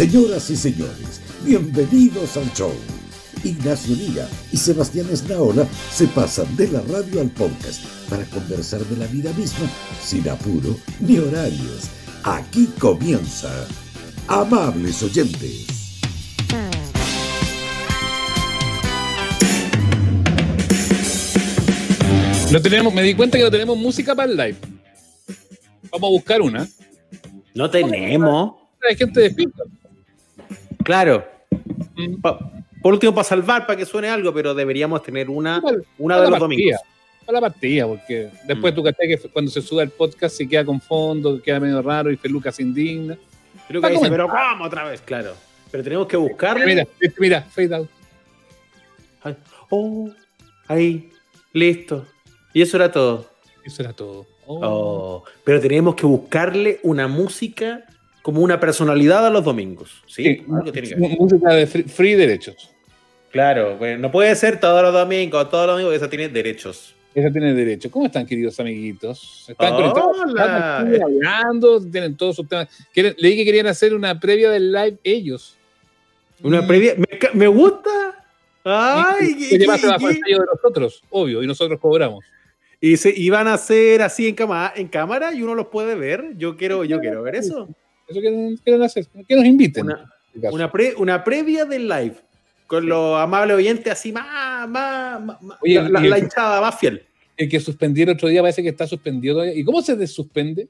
Señoras y señores, bienvenidos al show. Ignacio Liga y Sebastián Esnaola se pasan de la radio al podcast para conversar de la vida misma sin apuro ni horarios. Aquí comienza. Amables oyentes. No tenemos, me di cuenta que no tenemos música para el live. Vamos a buscar una. No tenemos. Hay gente despierta. Claro. Pa- por último, para salvar, para que suene algo, pero deberíamos tener una, Para- una para de los domingos. partida, Para la partida, porque después Mm. tú que cuando se sube el podcast se queda con fondo, queda medio raro y Feluca se indigna. Para dice, pero vamos otra vez, claro. Pero tenemos que buscarle. Mira, este, mira, fade out. Ay, Oh, ahí, listo. Y eso era todo. Eso era todo. Oh. Oh, Pero tenemos que buscarle una música como una personalidad a los domingos. Sí, Sí, Algo tiene que música de free, free derechos. Claro, bueno, no puede ser todos los domingos, todos los domingos, esa tiene derechos. Esa tiene derecho. ¿Cómo están, queridos amiguitos? ¿Están Hola. conectados? ¿Están hablando? ¿Tienen todos sus temas? Quieren- Leí que querían hacer una previa del live ellos. Una Mm. previa. Me, me gusta. Ay, Y- y- y- bajo el sello de nosotros, obvio, y nosotros cobramos. y se iban a hacer así en, cama, en cámara y uno los puede ver. Yo quiero, yo quiero ver eso. Eso quieren, quieren hacer. Que nos inviten. Una, este una, pre- una previa del live. Con los amables oyentes así más, más, más- Oye, la, la- el- hinchada más fiel. El que suspendieron otro día parece que está suspendido todavía. ¿Y cómo se desuspende?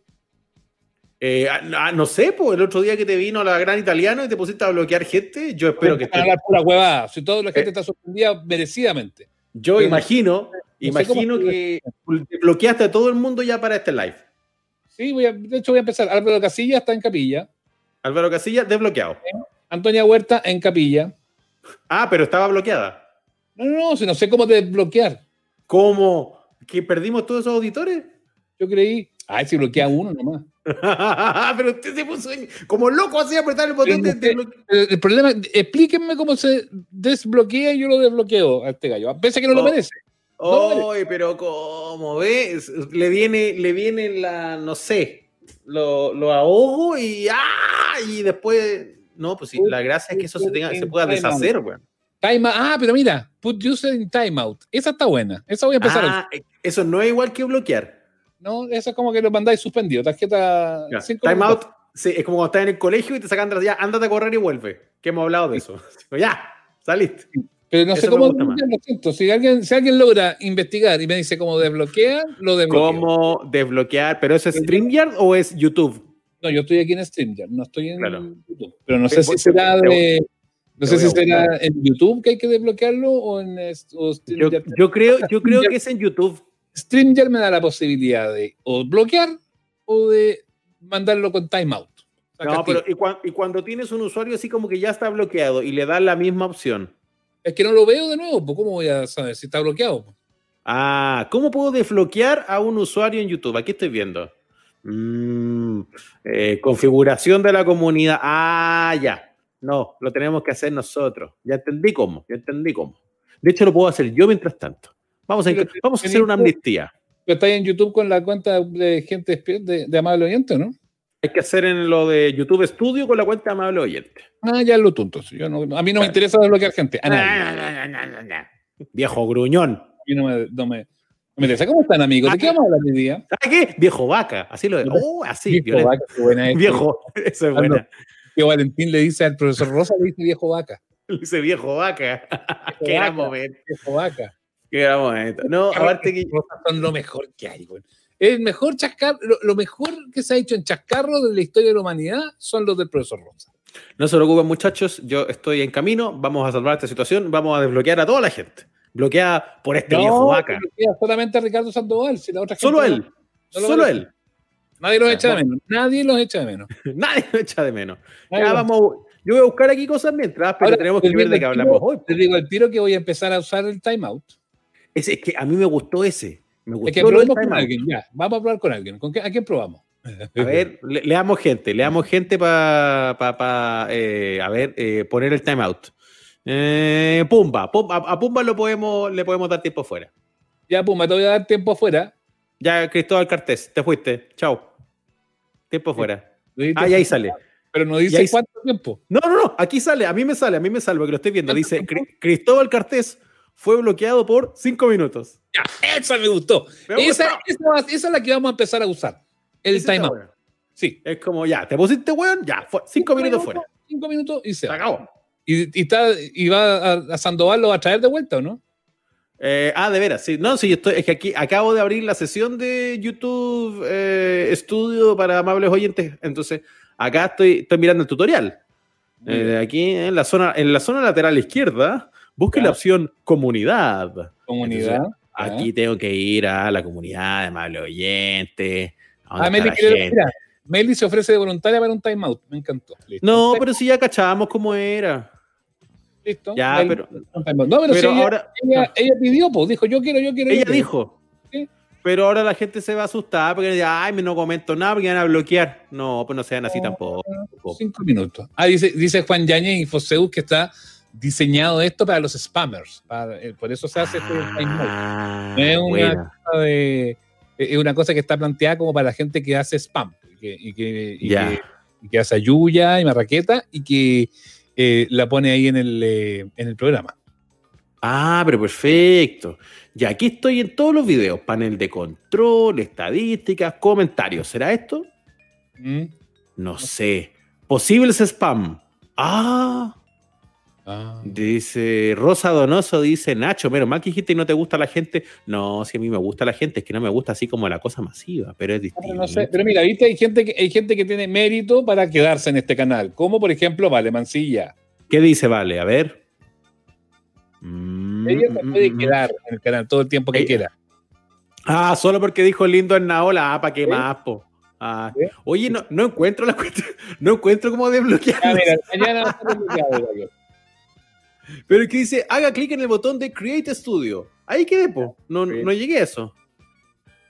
Eh, ah, ah, no sé, pues el otro día que te vino la gran italiano y te pusiste a bloquear gente, yo espero que Para esté. pura huevada. Si toda la gente Eh. está suspendida merecidamente. Yo pero- imagino, no sé cómo imagino que te bloqueaste a todo el mundo ya para este live. Sí, voy a- de hecho voy a empezar. Álvaro Casilla está en capilla. Álvaro Casilla, desbloqueado. Antonia Huerta en capilla. Ah, pero estaba bloqueada. No, no, no, si no sé cómo desbloquear. ¿Cómo? ¿Que perdimos todos esos auditores? Yo creí, ay, si bloquea uno nomás. pero usted se puso como loco así apretar el botón de, de El, el problema, explíquenme cómo se desbloquea y yo lo desbloqueo a este gallo. Pese a que no lo merece. Ay, pero ¿cómo ves? Le viene, le viene la, no sé, lo, lo ahogo y ¡ah! Y después. No, pues sí, la gracia es que eso se, tenga, se pueda deshacer, weón. Time, ah, pero mira, put user in timeout. Esa está buena. Esa voy a empezar. Ah, eso no es igual que bloquear. No, esa es como que lo mandáis suspendido. Tarjeta. Ya, cinco Time minutos. out sí, es como cuando estás en el colegio y te sacan de la- ya, ándate a correr y vuelve. Que hemos hablado de eso. Ya, saliste. Pero no sé Eso me cómo desbloquear, lo siento. Si alguien, si alguien logra investigar y me dice cómo desbloquea, lo desbloqueo. ¿Cómo desbloquear? ¿Pero es StreamYard o es YouTube? No, yo estoy aquí en StreamYard, no estoy en Claro. YouTube. Pero no sé si voy- será de. No sé si será en YouTube que hay que desbloquearlo o en o Yo, StreamYard. yo creo, yo creo que es en YouTube. StreamYard me da la posibilidad de o bloquear o de mandarlo con timeout. No, pero y, cuan- y cuando tienes un usuario así como que ya está bloqueado y le das la misma opción. Es que no lo veo de nuevo, pues ¿cómo voy a saber si está bloqueado? Ah, ¿cómo puedo desbloquear a un usuario en YouTube? Aquí estoy viendo. Mm, eh, configuración de la comunidad. Ah, ya. No, lo tenemos que hacer nosotros. Ya entendí cómo, ya entendí cómo. De hecho, lo puedo hacer yo mientras tanto. Vamos a, vamos hacer una amnistía. Pero está ahí en YouTube con la cuenta de gente de, de amable oyente, ¿no? Hay que hacer en lo de YouTube Studio con la cuenta amable oyente. Ah, ya lo tonto. Yo no, a mí no me interesa desbloquear gente. A Ah, nadie. Viejo gruñón. A mí no me, no me, no me interesa. ¿Cómo están, amigos? ¿De qué vamos a hablar hoy día? ¿Sabes qué? Viejo vaca. Así lo de. Oh, así. viejo vaca, qué buena es. Viejo. Eso es buena. Que Valentín le dice al profesor Rosa, le dice viejo vaca. Dice viejo vaca. Qué gran momento. Viejo vaca. Qué gran momento. No, aparte que. Son lo mejor que hay, güey. El mejor chascar, lo, lo mejor que se ha hecho en chascarro de la historia de la humanidad son los del profesor Rosa. No se preocupen, muchachos. Yo estoy en camino. Vamos a salvar esta situación. Vamos a desbloquear a toda la gente. Bloqueada por este viejo vaca. solamente a Ricardo Sandoval, si la otra gente Solo él. no Solo él. Nadie los echa de menos. Nadie los echa de menos. Nadie lo echa de menos. Ya los- vamos. Yo voy a buscar aquí cosas mientras, pero Ahora, tenemos te que ver de qué hablamos hoy. Te digo al tiro que voy a empezar a usar el timeout. Es, es que a mí me gustó ese. Me Es que probemos con alguien, ya. Vamos a probar con alguien. ¿Con qué- ¿A quién probamos? A ver, le, leamos gente, leamos gente para, pa, pa, eh, a ver, eh, poner el timeout. Eh, Pumba, Pumba, a, a Pumba lo podemos, le podemos dar tiempo fuera. Ya, Puma, te voy a dar tiempo afuera. Ya, Cristóbal Cartés, te fuiste. Chao. Tiempo fuera. Lo dijiste Ah, y ahí sale. Pero no dice cuánto tiempo. No, no, no, aquí sale, a mí me sale, a mí me sale, porque lo estoy viendo. Dice, Cri- Cristóbal Cartés fue bloqueado por cinco minutos. Ya, esa me gustó. Me Esa, es la que vamos a empezar a usar. El Ese está timeout. bueno. Sí. Es como, ya, te pusiste weón, ya, fue- cinco minutos fuera. Cinco minutos y se va. acabó. Y, y está, y va a, a Sandoval lo va a traer de vuelta, ¿o no? Eh, ah, de veras, sí. No, sí, estoy, es que aquí acabo de abrir la sesión de YouTube eh, Estudio para amables oyentes. Entonces, acá estoy, estoy mirando el tutorial. Eh, aquí en la zona, en la zona lateral izquierda, busque la opción comunidad. Comunidad. Aquí tengo que ir a la comunidad de amables oyentes. a donde Ah, Meli, mira, Meli se ofrece de voluntaria para un timeout. Me encantó. Listo. No, pero si ya cachábamos cómo era. Listo. Ya, Meli, pero. No, pero, pero si ella, ahora. ella, ella pidió, pues dijo, yo quiero, yo quiero. yo Ella quiero. dijo. Sí. Pero ahora la gente se va a asustar porque dice, ay, me no comento nada porque van a bloquear. No, pues no sean así No. tampoco. Cinco minutos. Ah, dice, dice Juan Yañez y Foseus que está diseñado esto para los spammers. Para- eh, por eso se hace este. Ah, No es una cosa de- es una cosa que está planteada como para la gente que hace spam y que, y que, y Ya. que- y que hace ayuya y marraqueta y que eh, la pone ahí en el, eh, en el programa. Ah, pero perfecto. Ya aquí estoy en todos los videos. Panel de control, estadísticas, comentarios. ¿Será esto? ¿Mm? No sé. Posibles spam. Ah, Ah. dice Rosa Donoso, dice Nacho, menos mal que dijiste y no te gusta la gente. No, si a mí me gusta la gente, es que no me gusta así como la cosa masiva, pero es Pero, distinto. no sé, pero mira, viste, hay gente, que, hay gente que tiene mérito para quedarse en este canal, como por ejemplo Vale Mancilla. ¿Qué dice Vale? A ver. Mm, Ella se mm, puede mm, quedar en el canal todo el tiempo que Ella- quiera. Ah, solo porque dijo lindo en Naola. Ah, ¿para qué más, po? Ah. Oye, no, no encuentro la cuestión. No encuentro cómo desbloquear. Ah, mira, mañana Pero que dice, haga clic en el botón de Create Studio. Ahí quedé, po. No, Sí. no llegué a eso.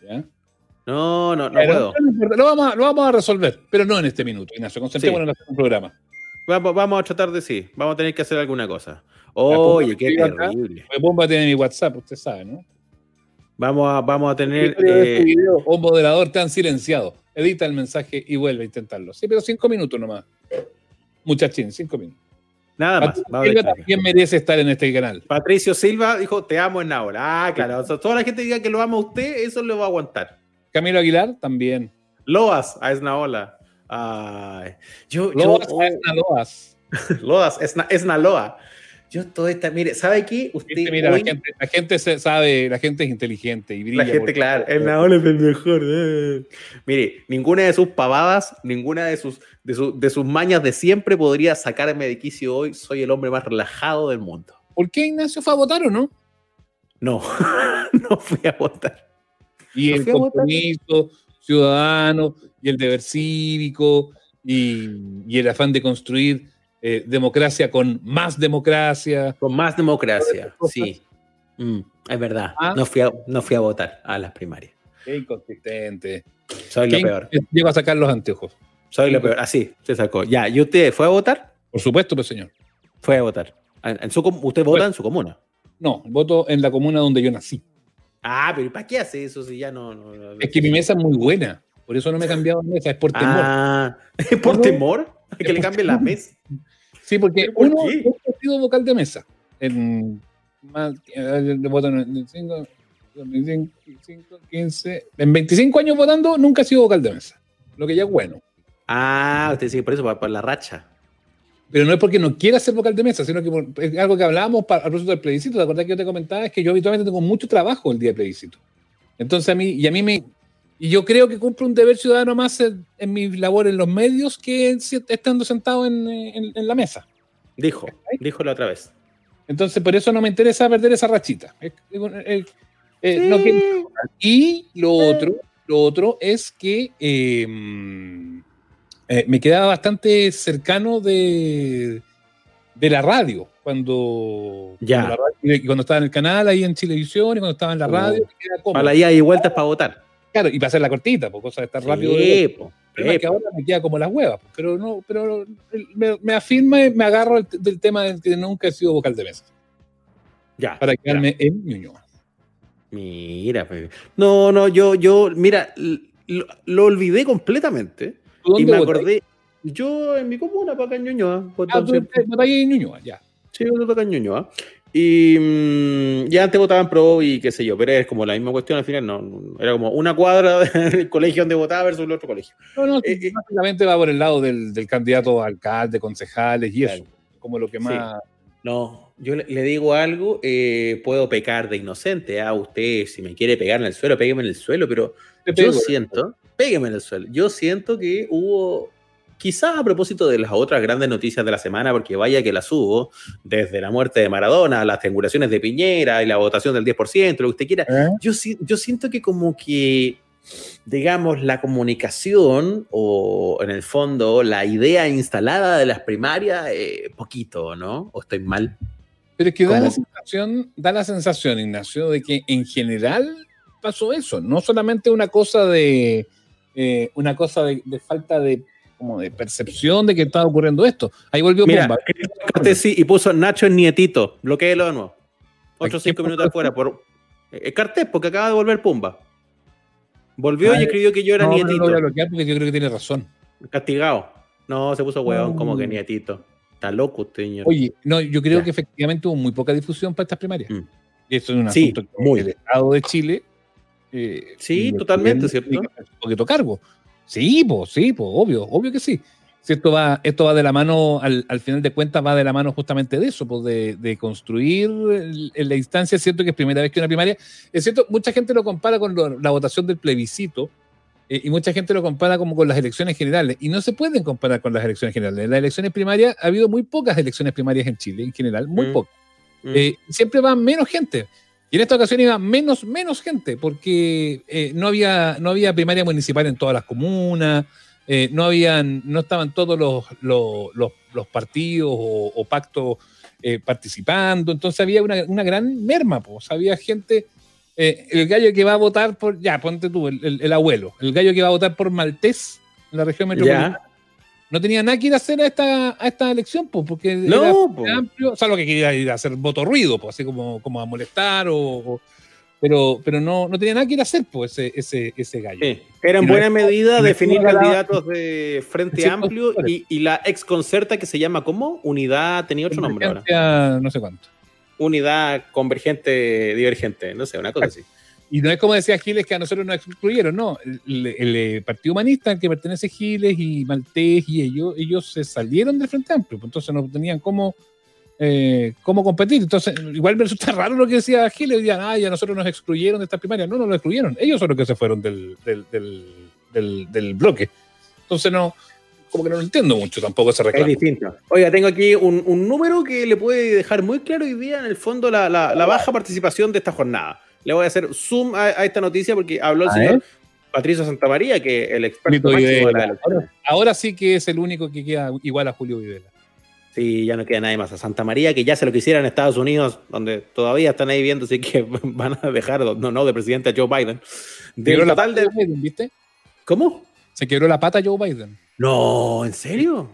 ¿Ya? No, no, no Pero puedo. lo, vamos a, lo vamos a resolver, pero no en este minuto, Ignacio. Concentrémonos en hacer un programa. Vamos, vamos a tratar de sí. Vamos a tener que hacer alguna cosa. Oye, qué acá. terrible. Pues Bomba tiene mi WhatsApp, usted sabe, ¿no? Vamos a, vamos a tener. Este eh, video, un moderador te han silenciado. Edita el mensaje y vuelve a intentarlo. Sí, pero cinco minutos nomás. Muchachín, cinco minutos. Nada más. Patricio a Silva también merece estar en este canal. Patricio Silva dijo, te amo en Naola. Ah, claro. O sea, toda la gente diga que lo ama a usted, eso lo va a aguantar. Camilo Aguilar también. Loas a Esnaola. Ay, yo, yo, Loas, oh, Asna Loas. Loas, Esna, Esnaloa. Yo toda esta, mire, ¿sabe qué? Usted, Viste, mira, hoy- la gente, la gente se sabe, la gente es inteligente y brilla. la gente, claro, Esnaola es el mejor. eh. Mire, ninguna de sus pavadas, ninguna de sus, de, su- de sus mañas de siempre podría sacarme de quicio hoy. Soy el hombre más relajado del mundo. ¿Por qué Ignacio fue a votar o no? No, no fui a votar. Y ¿No el compromiso ciudadano y el deber cívico y, y el afán de construir eh, democracia con más democracia. Con más democracia, sí. Mm, es verdad. Ah. No, fui a, no fui a votar a las primarias. Qué inconsistente. Soy lo ¿Quién peor. llegó a sacar los anteojos? Soy lo peor. Así, se sacó. Ya, ¿y usted fue a votar? Por supuesto, pues señor. Fue a votar. En, su, usted vota en su comuna. No, voto en la comuna donde yo nací. Ah, pero ¿y para qué hace eso si ya no. no- no- Es que mi mesa es muy buena. Por eso no me he cambiado de mesa, es por temor. Ah, ¿es por temor? Que le por cambie la mesa. Sí, porque ¿Pero por uno he sido vocal de mesa. En más, eh, voto en 25, 25, 15, en 25 años votando, nunca he sido vocal de mesa. Lo que ya es bueno. Ah, usted sigue por eso, por, por la racha. Pero no es porque no quiera ser vocal de mesa, sino que por- es algo que hablábamos para, a propósito del plebiscito. ¿Te acordás que yo te comentaba? Es que yo habitualmente tengo mucho trabajo el día del plebiscito. Entonces a mí, y a mí me, y yo creo que cumplo un deber ciudadano más en, en mi labor en los medios que en estando sentado en, en- la mesa. Dijo, dijo la otra vez. Entonces por eso no me interesa perder esa rachita. Eh, no y lo otro, lo otro es que mm, eh, me quedaba bastante cercano de, de la radio. Cuando, Ya. cuando, la radio- y cuando estaba en el canal, ahí en Televisión, y cuando estaba en la Oh. radio, cómodo. Para ida y vueltas para votar. Claro, y para hacer la cortita, por cosa de estar rápido. Sí, sí, que ahora me queda como las huevas, pero no, pero me, me afirma y me agarro el- del tema del que nunca he sido vocal de mesa, ya. para ya. quedarme en Ñuñoa. Mira, pues. no, no, yo, yo, mira, lo, lo olvidé completamente ¿Tú y me acordé. Yo en mi comuna, para acá en Ñuñoa. Ah, tú en Ñuñoa, ya. Sí, yo acá en Ñuñoa. Y mm, ya antes votaban pro y qué sé yo, pero es como la misma cuestión al final, no, era como una cuadra del colegio donde votaba versus el otro colegio. No, no, eh, eh, básicamente va por el lado del, del candidato a alcalde, concejales y eso, como lo que más... No, yo le, digo algo, eh, puedo pecar de inocente, a ah, usted si me quiere pegar en el suelo, pégueme en el suelo, pero yo siento, pégueme en el suelo, yo siento que hubo Quizás a propósito de las otras grandes noticias de la semana, porque vaya que las hubo, desde la muerte de Maradona, las triangulaciones de Piñera y la votación del 10%, lo que usted quiera, ¿Eh? yo, yo siento que como que, digamos, la comunicación o en el fondo la idea instalada de las primarias, eh, poquito, ¿no? ¿O estoy mal? Pero es que da la, sensación, da la sensación, Ignacio, de que en general pasó eso, no solamente una cosa de... Eh, una cosa de, falta de como de percepción de que estaba ocurriendo esto. Ahí volvió Mira, Pumba. sí, y puso Nacho en nietito. Bloqueelo de nuevo. Otros cinco minutos afuera. Por, eh, Cartés, porque acaba de volver Pumba. Volvió y escribió que yo era nietito. No lo voy a bloquear porque yo creo que tiene razón. Castigado. No, se puso huevón, como que nietito. Está loco usted, señor. Oye, no, yo creo que efectivamente hubo muy poca difusión para estas primarias. Mm. Esto es un asunto muy. del Estado de Chile. Eh, sí, totalmente, ¿cierto? Poquito cargo. Sí, pues, sí, pues, obvio, obvio que sí. Si esto va, esto va de la mano, al, final de cuentas, va de la mano justamente de eso, pues de, construir en la instancia. Es cierto que es primera vez que una primaria. Es cierto, mucha gente lo compara con la votación del plebiscito eh, y mucha gente lo compara como con las elecciones generales. Y no se pueden comparar con las elecciones generales. En las elecciones primarias ha habido muy pocas elecciones primarias en Chile, en general, muy mm. pocas. Mm. Eh, siempre va menos gente. Y en esta ocasión iba menos, menos gente, porque eh, no, había, no había primaria municipal en todas las comunas, eh, no, habían, no estaban todos los, los, partidos o, pactos eh, participando, entonces había una, gran merma, pues, había gente, el gallo que va a votar por, ya, ponte tú, el, abuelo, el gallo que va a votar por Maltés en la región metropolitana no tenía nada que ir a hacer a esta, a esta elección, pues, porque no, era amplio, salvo que quería ir a hacer voto ruido, pues, así como, como a molestar, o, pero, pero no, no tenía nada que ir a hacer, pues, ese, ese, ese gallo. Era en buena medida definir candidatos de Frente Amplio y, y, la exconcerta que se llama, ¿cómo? Unidad, tenía otro nombre ahora. No sé cuánto. Unidad convergente, divergente, no sé, una cosa así. Y no es como decía Giles que a nosotros nos excluyeron, no. El, Partido Humanista al que pertenece Giles y Maltés y ellos, ellos se salieron del Frente Amplio, pues entonces no tenían cómo, eh, cómo competir. Entonces, igual me resulta raro lo que decía Giles, decían, ah, ya nosotros nos excluyeron de esta primaria. No, no lo excluyeron, ellos son los que se fueron del, del, bloque. Entonces, no, como que no lo entiendo mucho tampoco ese reclamo. Es distinto. Oiga, tengo aquí un, un, número que le puede dejar muy claro hoy día, en el fondo, la, la, la baja participación de esta jornada le voy a hacer zoom a, esta noticia porque habló el señor Patricio Santamaría, que el experto de la ahora, ahora, sí que es el único que queda igual a Julio Videla. Sí, ya no queda nadie más. A Santa María, que ya se lo quisiera en Estados Unidos, donde todavía están ahí viendo, así que van a dejar, no, no, de presidente a Joe Biden. De total de... Biden, ¿viste? ¿Cómo? Se quebró la pata Joe Biden. No, ¿en serio?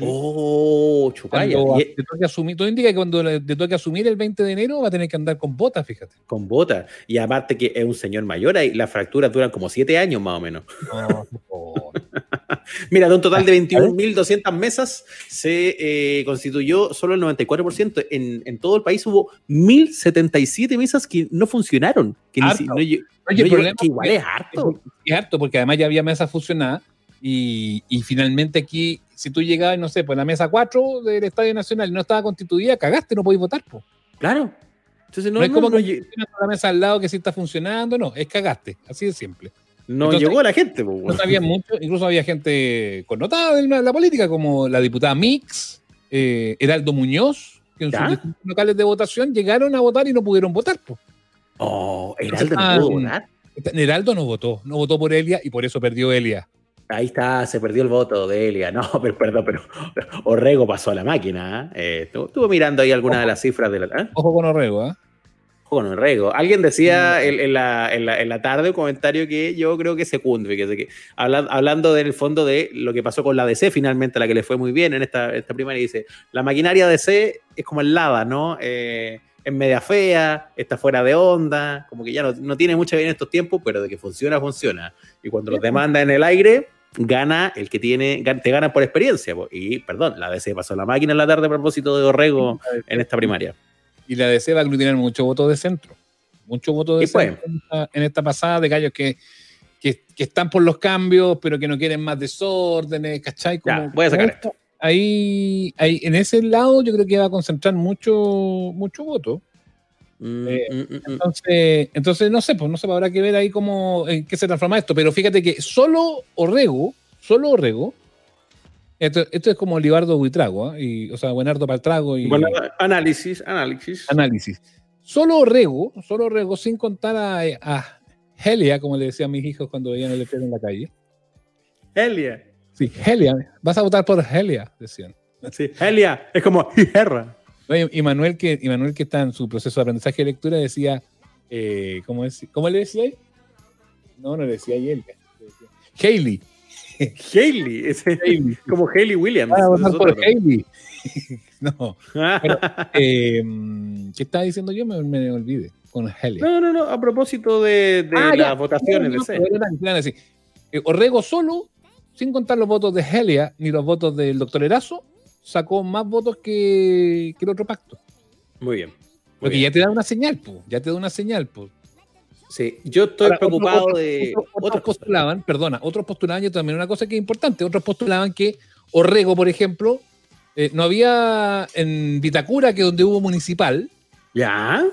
Oh, chupaya. te toque asumir, todo indica que cuando te toque asumir el 20 de enero va a tener que andar con botas, fíjate. Con botas. Y aparte que es un señor mayor, y las fracturas duran como 7 años más o menos. Mira, de un total de 21.200 mesas se eh, constituyó solo el 94%. En, en, todo el país hubo 1.077 mesas que no funcionaron. Que, Oye, el problema que igual es harto. Es harto porque además ya había mesas funcionadas y, y finalmente aquí si tú llegabas, no sé, pues la mesa 4 del Estadio Nacional y no estaba constituida, cagaste, no podéis votar, pues. Claro. Entonces no, es como que la mesa al lado que sí está funcionando, no, es cagaste, así de simple. No llegó la gente, pues. No sabía mucho, incluso había gente connotada en la, política, como la diputada Mix, eh, Heraldo Muñoz, que en sus locales de votación llegaron a votar y no pudieron votar, pues. Oh, Heraldo no pudo votar. Heraldo no votó, no votó por Elia y por eso perdió Elia. Ahí está, se perdió el voto de Elia. No, pero perdón, pero Orrego pasó a la máquina. ¿eh? eh estuvo mirando ahí algunas de las cifras de la. ¿eh? Ojo con Orrego, ¿eh? Ojo con Orrego. Alguien decía en, la, en, la, en, la, tarde un comentario que yo creo que secundo, que, que hablando del fondo de lo que pasó con la DC, finalmente, la que le fue muy bien en esta, esta primaria, dice: la maquinaria DC es como el lava, ¿no? Eh, es media fea, está fuera de onda, como que ya no, no tiene mucha bien en estos tiempos, pero de que funciona, funciona. Y cuando los demanda en el aire, gana el que tiene, te gana por experiencia. Y, perdón, la DC pasó la máquina en la tarde a propósito de Orrego en esta primaria. Y la DC va a aglutinar muchos votos de centro. Muchos votos de pues. centro en esta, pasada de gallos que, que, están por los cambios, pero que no quieren más desórdenes, ¿cachai? voy a sacar esto. Ahí, ahí, en ese lado yo creo que va a concentrar mucho, mucho voto. Mm, eh, mm, mm, entonces, entonces, no sé, pues no sé, habrá que ver ahí cómo, en qué se transforma esto, pero fíjate que solo Orrego, solo Orrego, esto, esto es como Libardo Buitrago, ¿eh? y, o sea, Buenardo Paltrago y... Bueno, análisis, análisis. Análisis. Solo Orrego, solo Orrego, sin contar a, a Helia, como le decían mis hijos cuando veían el letrero en la calle. Helia. Sí, Helia. Vas a votar por Helia, decían. Sí, Helia. Es como Herra. Y Manuel, que, Manuel que está en su proceso de aprendizaje de lectura decía, eh, ¿cómo, es, ¿cómo le decía ahí? No, no le decía él. Hailey. Hailey, es como Hailey Williams. Ah, por Hailey. no. eh, ¿Qué estaba diciendo yo? Me, me olvidé. Con Hailey. No, no, no. A propósito de, de ah, las votaciones no, de C. Eh, Orrego solo, sin contar los votos de Helia ni los votos del doctor Erazo, sacó más votos que, el otro pacto. Muy bien. Porque ya te da una señal, pues. Ya te da una señal, pues. Sí, yo estoy preocupado de. Otros, postulaban, perdona, otros postulaban, yo también una cosa que es importante, otros postulaban que Orrego, por ejemplo, eh, no había en Vitacura, que donde hubo municipal. Ya.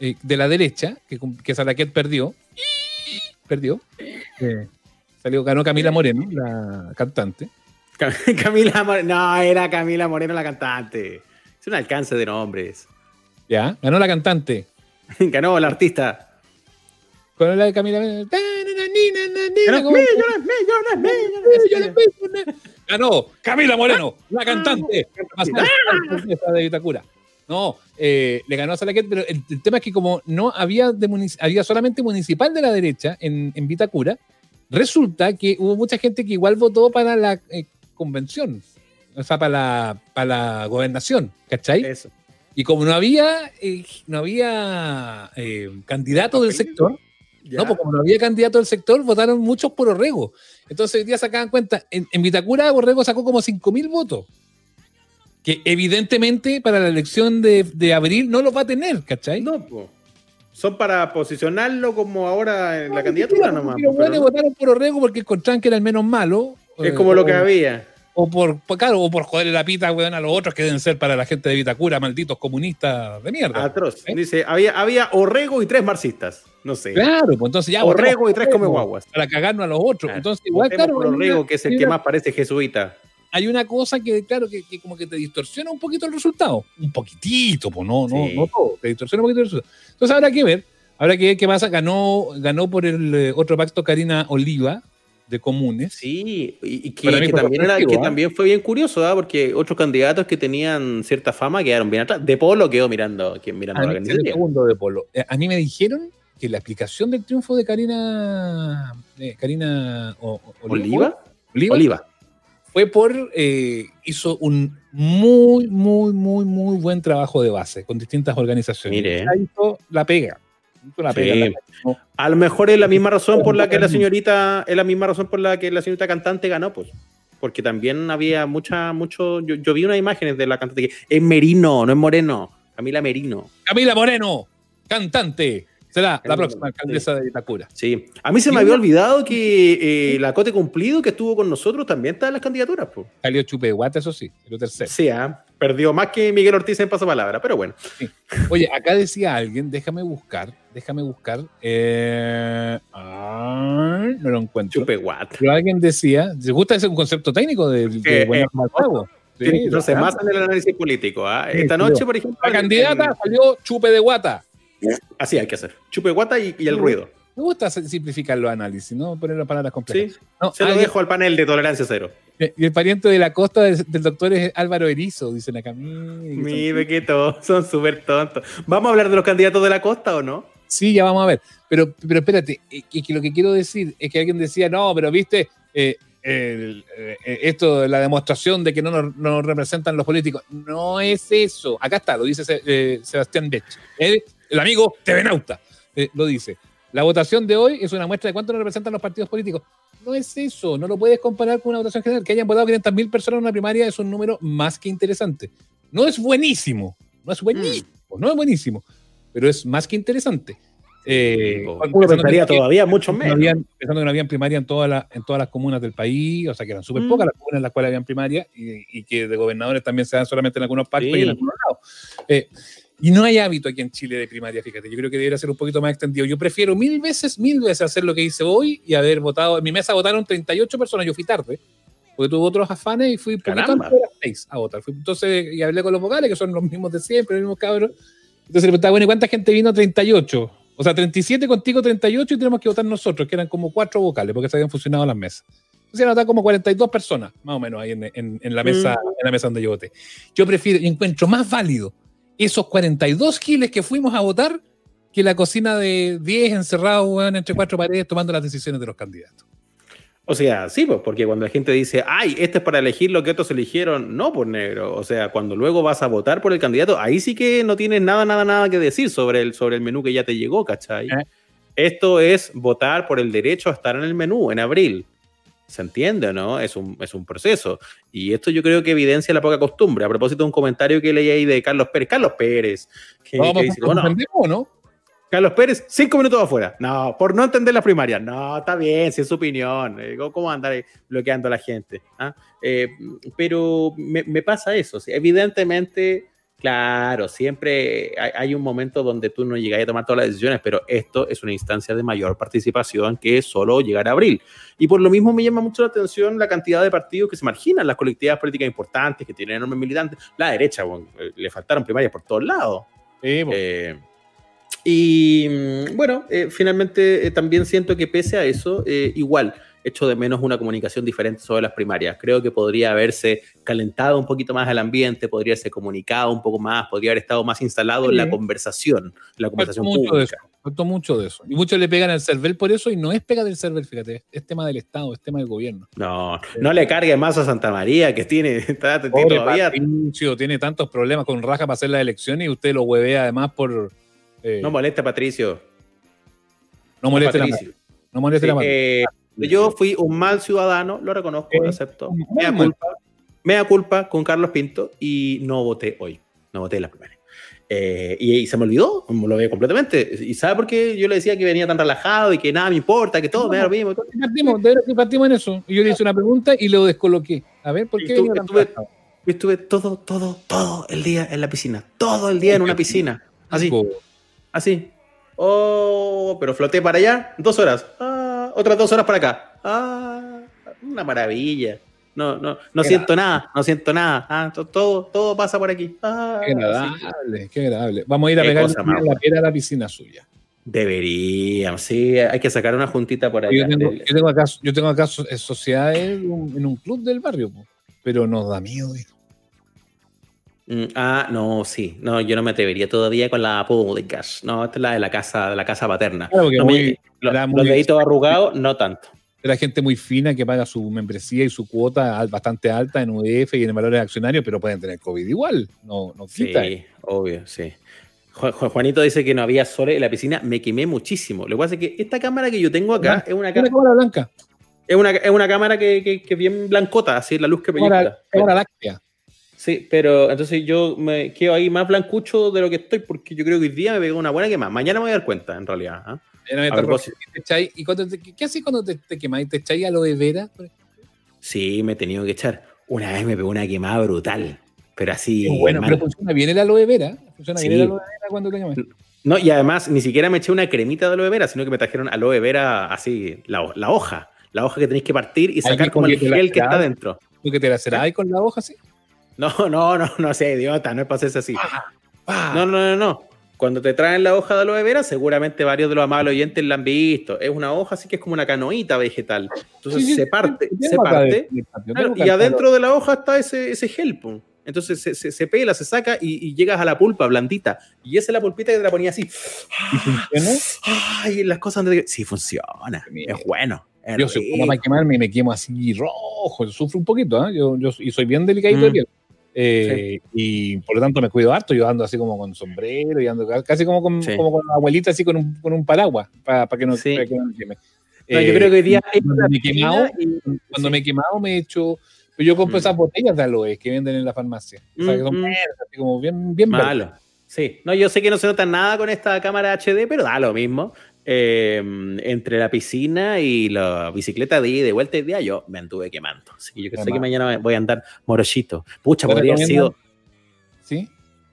Eh, de la derecha, que, que Salaquet perdió. Perdió. Eh, salió, ganó Camila Moreno, la cantante. Camila Moreno. No, era Camila Moreno la cantante. Es un alcance de nombres. Ya, ganó la cantante. ganó la artista. Con la de Camila Moreno. Ganó Camila Moreno, la cantante. de Vitacura. No, eh, le ganó a Salaquet, pero el, tema es que como no había, de había solamente municipal de la derecha en, en Vitacura, resulta que hubo mucha gente que igual votó para la eh, convención, o sea, para la, para la gobernación, ¿cachai? Eso. Y como no había, eh, no había eh, candidatos del sector, no, porque como no había candidato del sector, votaron muchos por Orrego. Entonces hoy día sacaban cuenta, en, Vitacura Orrego sacó como 5.000 votos. Que evidentemente para la elección de, abril no los va a tener, ¿cachai? No, pues. Son para posicionarlo como ahora en la candidatura nomás. Los votaron por Orrego porque encontraban que era el menos malo es como lo que había. O por, claro, o por joderle la pita, weón, a los otros que deben ser para la gente de Vitacura, malditos comunistas de mierda. Atroz. ¿Eh? Dice, había, había Orrego y tres marxistas. No sé. Claro, pues entonces ya. Orrego y tres come guaguas. Para cagarnos a los otros. Entonces, igual, claro. Orrego, que es el que más parece jesuita. Hay una cosa que, claro, que, como que te distorsiona un poquito el resultado. Un poquitito, pues no, no, no todo. Te distorsiona un poquito el resultado. Entonces habrá que ver. Habrá que ver qué pasa. Ganó, ganó por el eh, otro pacto Karina Oliva, de comunes. Sí, y, que, también, era, que ¿ah? también fue bien curioso, ¿ah? porque otros candidatos que tenían cierta fama quedaron bien atrás. De Polo quedó mirando, mirando a la segundo de Polo. Eh, a mí me dijeron que la explicación del triunfo de Karina, Karina Oliva, Oliva, fue por eh, hizo un muy, muy, muy, muy buen trabajo de base con distintas organizaciones. Mire. Hizo la pega. A lo mejor es la misma razón por la que la señorita, es la misma razón por la que la señorita cantante ganó, pues. Porque también había mucha, mucho. Yo, vi unas imágenes de la cantante que es Merino, no es Moreno. Camila Merino. Camila Moreno, cantante. Será la próxima alcaldesa de Itacura. Sí. A mí se me había olvidado que eh, la Cote Cumplido, que estuvo con nosotros, también está en las candidaturas. Pues. Salió Chupe Guata, eso sí, el tercero. Sí, ¿ah? perdió más que Miguel Ortiz en pasapalabra, pero bueno. Oye, acá decía alguien, déjame buscar, déjame buscar. Eh, no lo encuentro. Chupeguat. Pero alguien decía, ¿te gusta ese concepto técnico de, de eh, sí, no más en el análisis político. ¿ah? Esta noche, por ejemplo. La candidata salió chupe de guata. Así hay que hacer. Chupe guata y, y el ruido. Me gusta simplificar los análisis, ¿no? Poner las palabras complejas. Sí, se lo dejo al panel de tolerancia cero. Eh, y el pariente de la costa del, doctor es Álvaro Erizo, dicen acá. Mire que todos son súper tontos. ¿Vamos a hablar de los candidatos de la costa o no? Sí, ya vamos a ver. Pero, pero espérate, eh, que, lo que quiero decir es que alguien decía, no, pero viste, eh, esto, la demostración de que no nos, representan los políticos. No es eso. Acá está, lo dice Sebastián Bech. El amigo TV Nauta lo dice La votación de hoy es una muestra de cuánto nos representan los partidos políticos. No es eso, no lo puedes comparar con una votación general. Que hayan votado 500.000 personas en una primaria es un número más que interesante. No es buenísimo, no es buenísimo, no es buenísimo, pero es más que interesante. Eh, Uno pensaría todavía mucho menos. pensando que no habían primaria en, todas las, en todas las comunas del país, o sea que eran súper mm. pocas las comunas en las cuales habían primaria y, que de gobernadores también se dan solamente en algunos parques y en algunos lados. Eh, y no hay hábito aquí en Chile de primaria, fíjate. Yo creo que debería ser un poquito más extendido. Yo prefiero mil veces, mil veces hacer lo que hice hoy y haber votado. En mi mesa votaron 38 personas, yo fui tarde, porque tuve otros afanes y fui poquito antes de las 6 a votar. entonces, y hablé con los vocales, que son los mismos de siempre, los mismos cabros. Entonces le preguntaba, bueno, ¿y cuánta gente vino? 38. O sea, 37 contigo, 38 y tenemos que votar nosotros, que eran como cuatro vocales, porque se habían funcionado las mesas. Entonces iban a votar como 42 personas, más o menos, ahí en, la mesa, mm. en la mesa donde yo voté. Yo prefiero, encuentro más válido esos 42 giles que fuimos a votar que la cocina de 10 encerrados, entre cuatro paredes, tomando las decisiones de los candidatos. O sea, sí, pues, porque cuando la gente dice, ay, este es para elegir lo que otros eligieron, no por negro. O sea, cuando luego vas a votar por el candidato, ahí sí que no tienes nada, nada, nada que decir sobre el, sobre el menú que ya te llegó, ¿cachai? Eh. Esto es votar por el derecho a estar en el menú en abril. ¿Se entiende, no? Es un, es un proceso. Y esto yo creo que evidencia la poca costumbre. A propósito de un comentario que leí ahí de Carlos Pérez. Carlos Pérez. Que, dice, no? Carlos Pérez, cinco minutos afuera. No, por no entender la primaria. No, está bien, si es su opinión. Eh, ¿Cómo andar bloqueando a la gente? ¿Ah? Eh, pero me, pasa eso. Evidentemente, claro, siempre hay, un momento donde tú no llegas a tomar todas las decisiones, pero esto es una instancia de mayor participación que solo llegar a abril. Y por lo mismo me llama mucho la atención la cantidad de partidos que se marginan, las colectividades políticas importantes, que tienen enormes militantes. La derecha, eh, le faltaron primarias por todos lados. Sí, y mm, bueno, eh, finalmente eh, también siento que pese a eso, eh, igual echo de menos una comunicación diferente sobre las primarias. Creo que podría haberse calentado un poquito más el ambiente, podría haberse comunicado un poco más, podría haber estado más instalado en la conversación, la conversación pública. Mucho de, mucho de eso. Y muchos le pegan al CERVEL por eso y no es pega del CERVEL, fíjate, es tema del Estado, es tema del gobierno. No, no le cargue más a Santa María, que tiene, está, todavía. tiene tantos problemas con Raja para hacer las elecciones y usted lo huevea además por no moleste Patricio. No moleste la No moleste la eh, Yo fui un mal ciudadano, lo reconozco, lo acepto. Me da culpa, da culpa con Carlos Pinto y no voté hoy. No voté la primera. Eh, y, se me olvidó, lo veo completamente. ¿Y sabe por qué yo le decía que venía tan relajado y que nada me importa, que todo me da lo mismo? Partimos, de que partimos en eso. Y yo le hice una pregunta y lo descoloqué. A ver, ¿por qué estuve, estuve, estuve, todo, todo, todo el día en la piscina. Todo el día en una piscina. Así. Así. Oh, pero floté para allá, dos horas. Ah, otras dos horas para acá. Ah, una maravilla. No, no, no siento nada, no siento nada. Ah, todo, todo pasa por aquí. Ah, qué agradable, qué agradable. Vamos a ir a pegar la piedra a la piscina suya. Deberíamos, sí, hay que sacar una juntita por ahí. Yo tengo, yo tengo acá, yo tengo acá sociedades en un club del barrio, pero nos da miedo. Mm, ah, no, sí. No, yo no me atrevería todavía con la pública. No, esta es la de la casa, de la casa paterna. Claro, no muy, los, deditos arrugados, no tanto. Era gente muy fina que paga su membresía y su cuota bastante alta en UDF y en valores accionarios, pero pueden tener COVID igual. No, no quita. Sí, obvio, sí. Juanito dice que no había sol en la piscina. Me quemé muchísimo. Lo que pasa es que esta cámara que yo tengo acá es una, cámara blanca. Es una, es una cámara que, que, que, bien blancota, así la luz que proyecta. Cámara láctea. Sí, pero entonces yo me quedo ahí más blancucho de lo que estoy porque yo creo que hoy día me pegó una buena quemada. Mañana me voy a dar cuenta, en realidad. ¿ah? ¿Y ¿Qué haces cuando te, te quemáis? ¿Te echáis aloe vera? Sí, me he tenido que echar. Una vez me pegó una quemada brutal, pero así. bueno, pero funciona bien el aloe vera. Funciona bien el aloe vera cuando te quemas. No, y además ni siquiera me eché una cremita de aloe vera, sino que me trajeron aloe vera así, la, la hoja. La hoja que tenéis que partir y sacar como el gel que está dentro. ¿Tú que te la será ahí con la hoja, sí? No, no, no, no sea idiota, no es para así. No, no, no, no. Cuando te traen la hoja de aloe vera, seguramente varios de los amables oyentes la han visto. Es una hoja así que es como una canoita vegetal. Entonces se parte, se parte. y adentro de la hoja está ese, ese gel. Entonces se, se, pela, se saca y, llegas a la pulpa blandita. Y esa es la pulpita que te la ponía así. ¿Y funciona? Ay, las cosas donde... Sí, funciona. Es bueno. yo soy como para quemarme y me quemo así rojo. Sufro un poquito, ¿eh? yo, yo, y soy bien delicadito de mm. piel. Eh, y por lo tanto me cuido harto, yo ando así como con sombrero y ando casi como con, como con la abuelita, así con un, con un paraguas, para que, no, para que no me queme. yo creo que hoy día eh, cuando, me he quemado, cuando me he quemado me he hecho yo compro mm. esas botellas de aloe que venden en la farmacia. O sea, que son mm. así como bien, bien malo. Sí, no, yo sé que no se nota nada con esta cámara HD, pero da lo mismo. Em, entre la piscina y la bicicleta de ida y de vuelta y día, yo me anduve quemando. Así que yo sé que mañana voy a andar morochito. Pucha, podría haber sido. ¿Sí?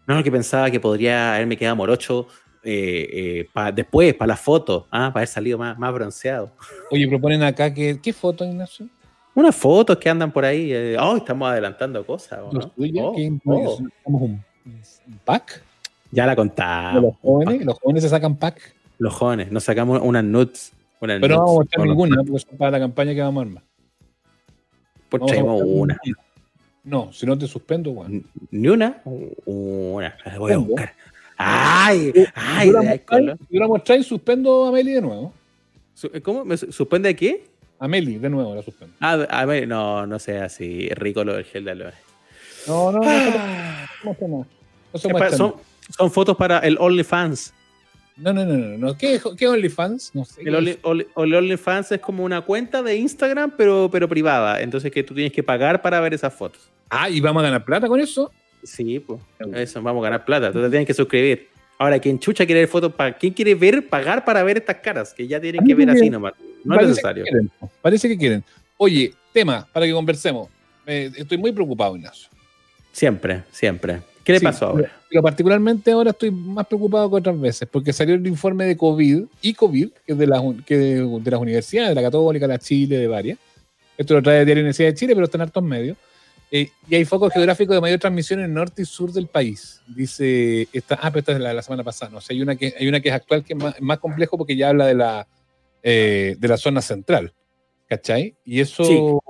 No, que pensaba que podría haberme quedado morocho eh, eh, después, para la foto, ¿ah? para haber salido más, más bronceado. Oye, proponen acá que. ¿Qué foto, Ignacio? Unas fotos que andan por ahí. Eh, oh, estamos adelantando cosas. ¿no? Oh, oh. un, pack? Ya la contamos. Los jóvenes, los jóvenes se sacan pack. Los jóvenes, nos sacamos unas nuts. Pero no vamos a mostrar ninguna, porque son para la campaña que vamos a armar. Pues traemos una. No, si no te suspendo, Juan. ¿Ni una? Una. La voy a buscar. ¡Ay! ¡Ay! Si la mostráis, suspendo a Meli de nuevo. ¿Cómo? ¿Me suspende qué? A Meli, de nuevo, la suspendo. Ah, a Meli, no, no sea así rico lo del gel de aloe. No, no, no. Ah. no, no, no son, son fotos para el OnlyFans. No, no, no, no. no. ¿Qué, qué OnlyFans? No sé. El, OnlyFans es como una cuenta de Instagram, pero, pero privada. Entonces que tú tienes que pagar para ver esas fotos. Ah, ¿y vamos a ganar plata con eso? Sí, pues. Eso, vamos a ganar plata. Tú te tienes que suscribir. Ahora, quien chucha quiere ver fotos, para ¿quién quiere ver, pagar para ver estas caras? Que ya tienen que ver así nomás. No es necesario. parece que quieren. Oye, tema para que conversemos. estoy muy preocupado, Ignacio. Siempre, siempre. ¿Qué le pasó ahora? Pero particularmente ahora estoy más preocupado que otras veces, porque salió el informe de COVID y COVID, que es de, que de, las universidades, de la Católica, la Chile, de varias. Esto lo trae de la Universidad de Chile, pero está en hartos medios. Eh, y hay focos geográficos de mayor transmisión en el norte y sur del país. Dice, esta, ah, pero esta es la, la semana pasada. No, o sea, hay una que hay una que es actual que es más, más complejo porque ya habla de la, eh, de la zona central. ¿Cachai? Y eso,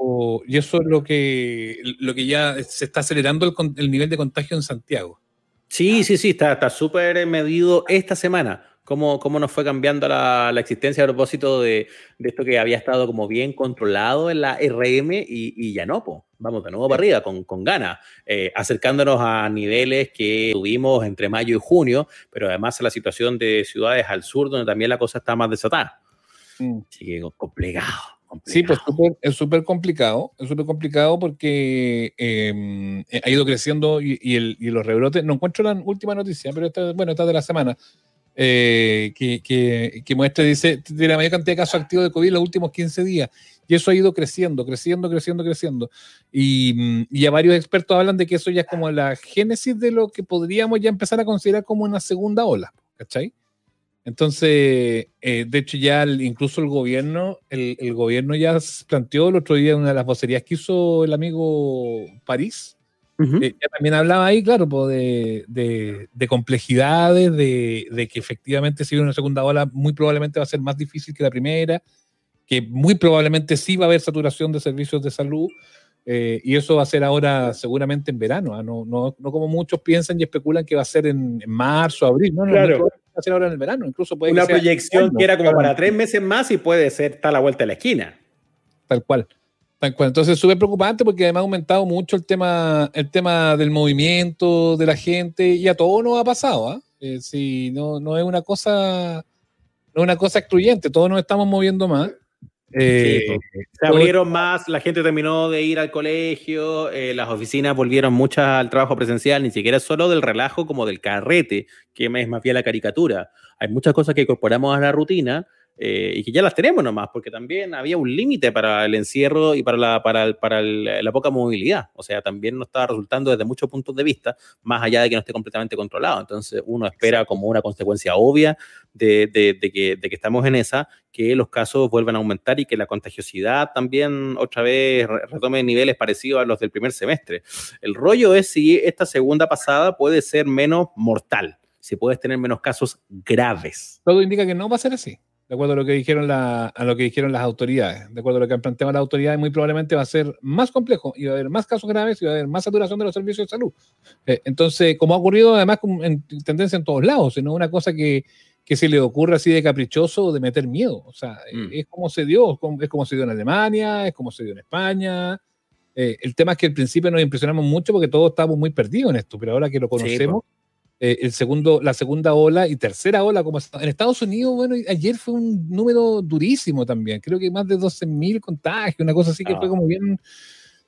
y eso es lo que, lo que ya se está acelerando el, el nivel de contagio en Santiago. Sí, sí, sí, está súper medido esta semana. Cómo, cómo nos fue cambiando la, la existencia a propósito de, de, esto que había estado como bien controlado en la RM y, y ya no, vamos de nuevo para arriba, con, con ganas, eh, acercándonos a niveles que tuvimos entre mayo y junio, pero además a la situación de ciudades al sur, donde también la cosa está más desatada. Mm. Así que complicado. Sí, pues es súper complicado, es súper complicado porque em, eh, ha ido creciendo y, el, y, los rebrotes, no encuentro la última noticia, pero esta, bueno, esta de la semana, eh, que, que, que, muestra, dice, de la mayor cantidad de casos activos de COVID en los últimos 15 días. Y eso ha ido creciendo, creciendo, creciendo, creciendo. Y, mm, y ya varios expertos hablan de que eso ya es como la génesis de lo que podríamos ya empezar a considerar como una segunda ola, ¿cachai? Entonces, eh, de hecho ya incluso el gobierno, el, gobierno ya planteó el otro día una de las vocerías que hizo el amigo París, eh, ya también hablaba ahí, claro, de, de, complejidades, de, que efectivamente si viene una segunda ola muy probablemente va a ser más difícil que la primera, que muy probablemente sí va a haber saturación de servicios de salud, eh, y eso va a ser ahora seguramente en verano, ¿ah? no, no, no, como muchos piensan y especulan que va a ser en, marzo, abril, no, no, claro hacer ahora en el verano. Incluso puede Una proyección que era como para tres meses más y puede ser está a la vuelta de la esquina. Tal cual. Tal cual. Entonces, súper preocupante porque además ha aumentado mucho el tema, el tema del movimiento de la gente y a todo nos ha pasado. ¿ah? Eh, si no, no es una cosa, no es una cosa excluyente, todos nos estamos moviendo más. Eh, se abrieron más, la gente terminó de ir al colegio, eh, las oficinas volvieron muchas al trabajo presencial, ni siquiera solo del relajo como del carrete, que es más bien la caricatura. Hay muchas cosas que incorporamos a la rutina eh, y que ya las tenemos nomás, porque también había un límite para el encierro y para, la, para, para la poca movilidad. O sea, también no estaba resultando desde muchos puntos de vista, más allá de que no esté completamente controlado. Entonces, uno espera como una consecuencia obvia de, de, de, que, de que estamos en esa, que los casos vuelvan a aumentar y que la contagiosidad también otra vez retome niveles parecidos a los del primer semestre. El rollo es si esta segunda pasada puede ser menos mortal, si puedes tener menos casos graves. Todo indica que no va a ser así de acuerdo a lo que dijeron, la, a lo que dijeron las autoridades. De acuerdo a lo que han planteado las autoridades, muy probablemente va a ser más complejo y va a haber más casos graves y va a haber más saturación de los servicios de salud. Eh, entonces, como ha ocurrido además en tendencia en todos lados, no es una cosa que, que se le ocurra así de caprichoso de meter miedo. O sea, mm. es como se dio, es como se dio en Alemania, es como se dio en España. Eh, el tema es que al principio nos impresionamos mucho porque todos estábamos muy perdidos en esto, pero ahora que lo conocemos, eh, el segundo, la segunda ola y tercera ola, como en Estados Unidos, bueno, ayer fue un número durísimo también, creo que más de 12.000 contagios, una cosa así que fue ah. como bien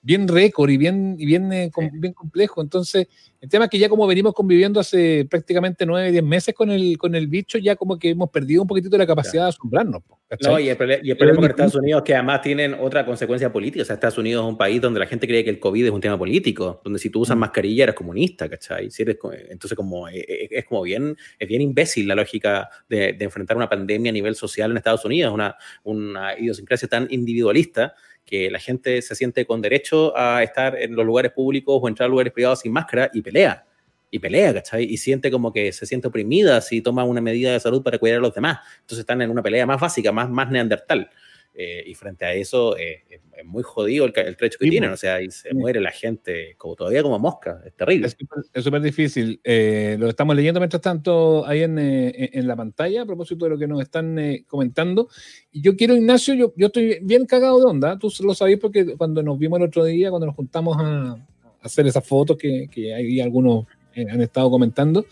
bien récord y bien, y bien, eh, bien complejo. Entonces, el tema es que ya como venimos conviviendo hace prácticamente nueve, diez meses con el, con el bicho, ya como que hemos perdido un poquito la capacidad de asombrarnos. No, y el, problema con Estados Unidos es que además tienen otra consecuencia política. O sea, Estados Unidos es un país donde la gente cree que el COVID es un tema político, donde si tú usas mm. mascarilla eres comunista, ¿cachai? Si eres, entonces, como eh, eh, es, como bien, es bien imbécil la lógica de, de, enfrentar una pandemia a nivel social en Estados Unidos, una, una idiosincrasia tan individualista que la gente se siente con derecho a estar en los lugares públicos o entrar a lugares privados sin máscara y pelea. Y pelea, ¿cachai? Y siente como que se siente oprimida si toma una medida de salud para cuidar a los demás. Entonces están en una pelea más básica, más, más neandertal. Eh, y frente a eso eh, es muy jodido el, el trecho que tienen, o sea, y se muere la gente como todavía como mosca, es terrible. Es súper difícil. Eh, lo estamos leyendo mientras tanto ahí en, en, la pantalla a propósito de lo que nos están comentando. Y yo quiero, Ignacio, yo, yo estoy bien cagado de onda, tú lo sabés porque cuando nos vimos el otro día, cuando nos juntamos a, hacer esas fotos que, que hay algunos han estado comentando,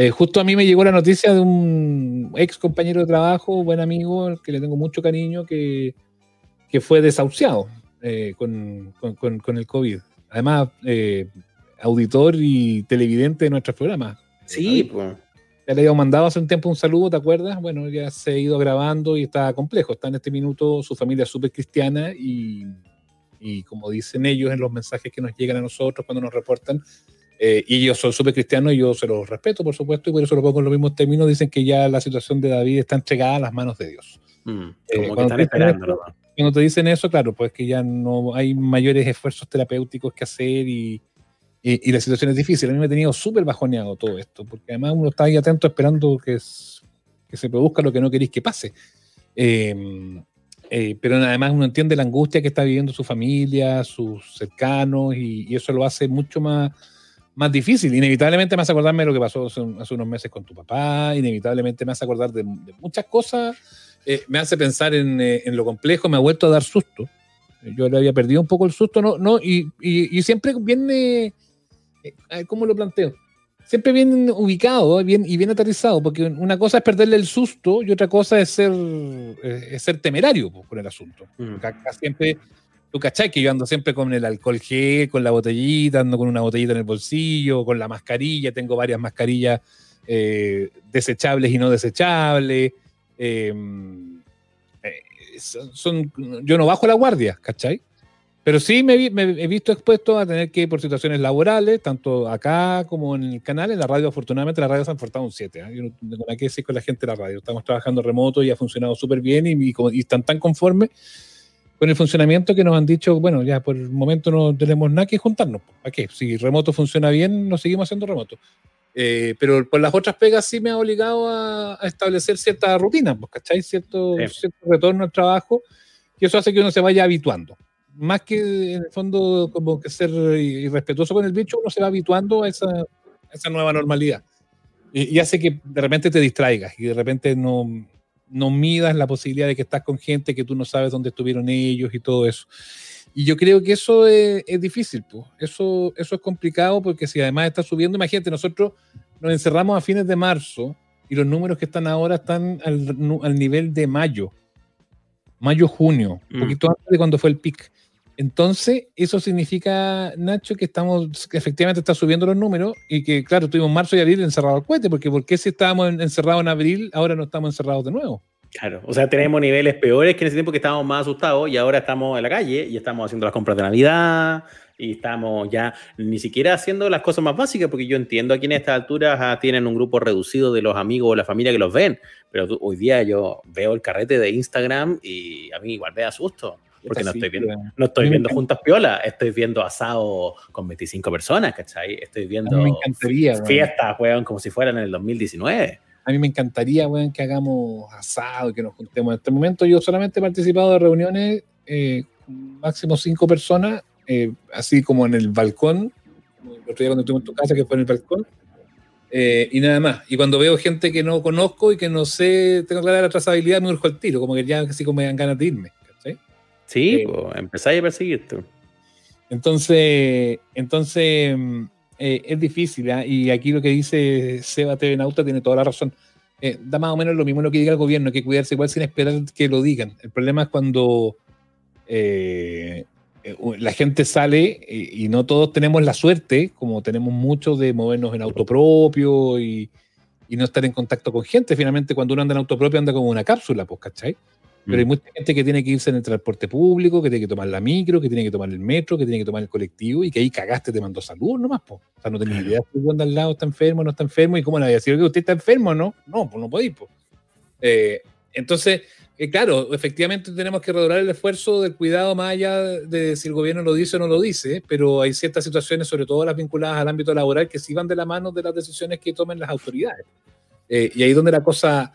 eh, justo a mí me llegó la noticia de un ex compañero de trabajo, buen amigo, al que le tengo mucho cariño, que, que fue desahuciado eh, con, con, con, el COVID. Además, eh, auditor y televidente de nuestros programas. Sí, pues. Ya le habíamos mandado hace un tiempo un saludo, ¿te acuerdas? Bueno, ya se ha ido grabando y está complejo. Está en este minuto su familia súper cristiana y, y como dicen ellos en los mensajes que nos llegan a nosotros cuando nos reportan, eh, y ellos son súper cristianos y yo se los respeto, por supuesto, y por eso lo pongo en los mismos términos. Dicen que ya la situación de David está entregada a las manos de Dios. Mm, eh, que están esperando. cuando te dicen eso, claro, pues que ya no hay mayores esfuerzos terapéuticos que hacer y, y, la situación es difícil. A mí me ha tenido súper bajoneado todo esto, porque además uno está ahí atento esperando que, que se produzca lo que no queréis que pase. Eh, pero además uno entiende la angustia que está viviendo su familia, sus cercanos, y, eso lo hace mucho más, más difícil. Inevitablemente me hace acordarme de lo que pasó hace, unos meses con tu papá, inevitablemente me hace acordar de, muchas cosas, eh, me hace pensar eh, en, lo complejo, me ha vuelto a dar susto. Yo le había perdido un poco el susto, ¿no? no y, y, siempre viene, eh, ¿cómo lo planteo? Siempre bien ubicado bien, y bien aterrizado, porque una cosa es perderle el susto y otra cosa es ser, es ser temerario con el asunto. Mm. siempre Tú cachai que yo ando siempre con el alcohol gel, con la botellita, ando con una botellita en el bolsillo, con la mascarilla, tengo varias mascarillas eh, desechables y no desechables. Em, eh, son, yo no bajo la guardia, ¿cachai? Pero sí me, he visto expuesto a tener que ir por situaciones laborales, tanto acá como en el canal, en la radio, afortunadamente la radio se han portado un 7. ¿eh? Yo no tengo nada que decir con la gente de la radio. Estamos trabajando remoto y ha funcionado súper bien y, y, están tan conformes con el funcionamiento que nos han dicho, bueno, ya por el momento no tenemos nada que juntarnos. ¿Para qué? Si remoto funciona bien, nos seguimos haciendo remoto. Eh, pero por las otras pegas sí me ha obligado a, establecer cierta rutina, pues, ¿cachai? Cierto, cierto retorno al trabajo, y eso hace que uno se vaya habituando. Más que en el fondo como que ser irrespetuoso con el bicho, uno se va habituando a esa, esa nueva normalidad. Y, y, hace que de repente te distraigas y de repente no, no midas la posibilidad de que estás con gente que tú no sabes dónde estuvieron ellos y todo eso. Y yo creo que eso es, difícil, pues. Eso, eso es complicado porque si además está subiendo, imagínate, nosotros nos encerramos a fines de marzo y los números que están ahora están al, nivel de mayo, mayo-junio, un mm. poquito antes de cuando fue el pic. Entonces, eso significa, Nacho, que estamos, efectivamente está subiendo los números y que, claro, tuvimos marzo y abril encerrado al cohete, porque ¿por qué si estábamos encerrados en abril, ahora no estamos encerrados de nuevo? Claro, o sea, tenemos niveles peores que en ese tiempo que estábamos más asustados y ahora estamos en la calle y estamos haciendo las compras de Navidad y estamos ya ni siquiera haciendo las cosas más básicas, porque yo entiendo aquí en estas alturas ah, tienen un grupo reducido de los amigos o la familia que los ven, pero hoy día yo veo el carrete de Instagram y a mí igual me da susto. Porque no estoy viendo, no estoy viendo juntas piola, estoy viendo asado con 25 personas, ¿cachai? Estoy viendo me encantaría, fiestas, weón, como si fueran en el 2019. A mí me encantaría, weón, que hagamos asado, que nos juntemos. En este momento yo solamente he participado de reuniones, eh, máximo cinco personas, eh, así como en el balcón, el otro día cuando estuve en tu casa, que fue en el balcón, eh, y nada más. Y cuando veo gente que no conozco y que no sé, tengo clara la trazabilidad, me urjo el tiro, como que ya así como me dan ganas de irme. Sí, eh, pues empezáis a perseguir tú. Entonces, entonces eh, es difícil, ¿ah? y aquí lo que dice Seba TV Nauta tiene toda la razón. Eh, da más o menos lo mismo lo que diga el gobierno, hay que cuidarse igual sin esperar que lo digan. El problema es cuando eh, la gente sale y, no todos tenemos la suerte, como tenemos muchos, de movernos en auto propio y, y, no estar en contacto con gente. Finalmente, cuando uno anda en auto propio, anda como una cápsula, pues, ¿cachai? Pero hay mm. mucha gente que tiene que irse en el transporte público, que tiene que tomar la micro, que tiene que tomar el metro, que tiene que tomar el colectivo y que ahí cagaste, te mandó salud nomás. Po. O sea, no tenés idea si el al lado está enfermo, no está enfermo y cómo le voy a decir que usted está enfermo, no, no, pues no podéis. Eh, entonces, eh, claro, efectivamente tenemos que redoblar el esfuerzo del cuidado más allá de si el gobierno lo dice o no lo dice, pero hay ciertas situaciones, sobre todo las vinculadas al ámbito laboral, que sí van de la mano de las decisiones que tomen las autoridades. Eh, y ahí donde la cosa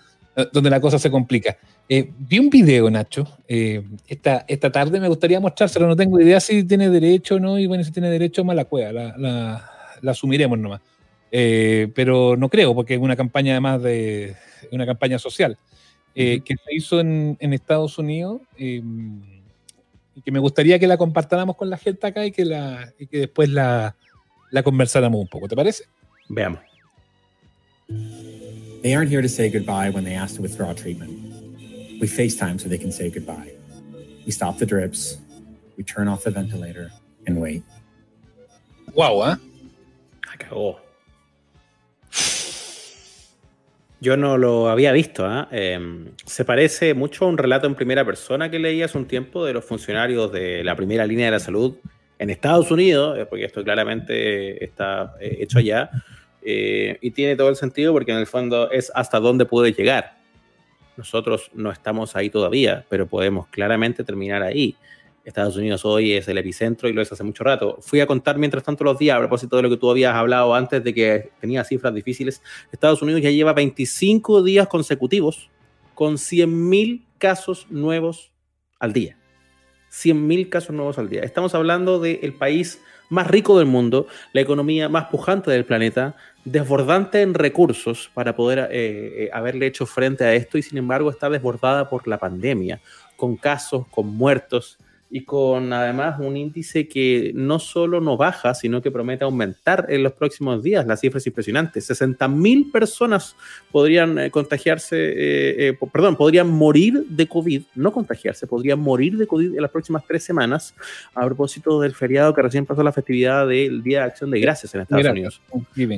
donde la cosa se complica. Eh, vi un video, Nacho, eh, esta, esta tarde me gustaría mostrárselo, no tengo idea si tiene derecho o no, y bueno, si tiene derecho, mala cueva, la, la, la asumiremos nomás. Eh, pero no creo, porque es una campaña además de una campaña social que se hizo en, en Estados Unidos y que me gustaría que la compartáramos con la gente acá y que, la, y que después la, la conversáramos un poco, ¿te parece? Veamos. They aren't here to say goodbye when they ask to withdraw treatment. We FaceTime so they can say goodbye. We stop the drips, we turn off the ventilator, and wait. Wow, ¿eh? Acabó. Yo no lo había visto. ¿eh? Eh, se parece mucho a un relato en primera persona que leí hace un tiempo de los funcionarios de la primera línea de la salud en Estados Unidos, eh, porque esto claramente está eh, hecho allá, eh, y tiene todo el sentido porque en el fondo es hasta dónde puede llegar. Nosotros no estamos ahí todavía, pero podemos claramente terminar ahí. Estados Unidos hoy es el epicentro y lo es hace mucho rato. Fui a contar mientras tanto los días, a propósito de lo que tú habías hablado antes de que tenía cifras difíciles. Estados Unidos ya lleva 25 días consecutivos con 100.000 casos nuevos al día. 100.000 casos nuevos al día. Estamos hablando del país más rico del mundo, la economía más pujante del planeta, desbordante en recursos para poder eh, eh, haberle hecho frente a esto y sin embargo está desbordada por la pandemia, con casos, con muertos, y con además un índice que no solo no baja, sino que promete aumentar en los próximos días. La cifra es impresionante. 60 mil personas podrían eh, contagiarse, eh, eh, perdón, podrían morir de COVID, no contagiarse, podrían morir de COVID en las próximas tres semanas a propósito del feriado que recién pasó la festividad del Día de Acción de Gracias en Estados Unidos,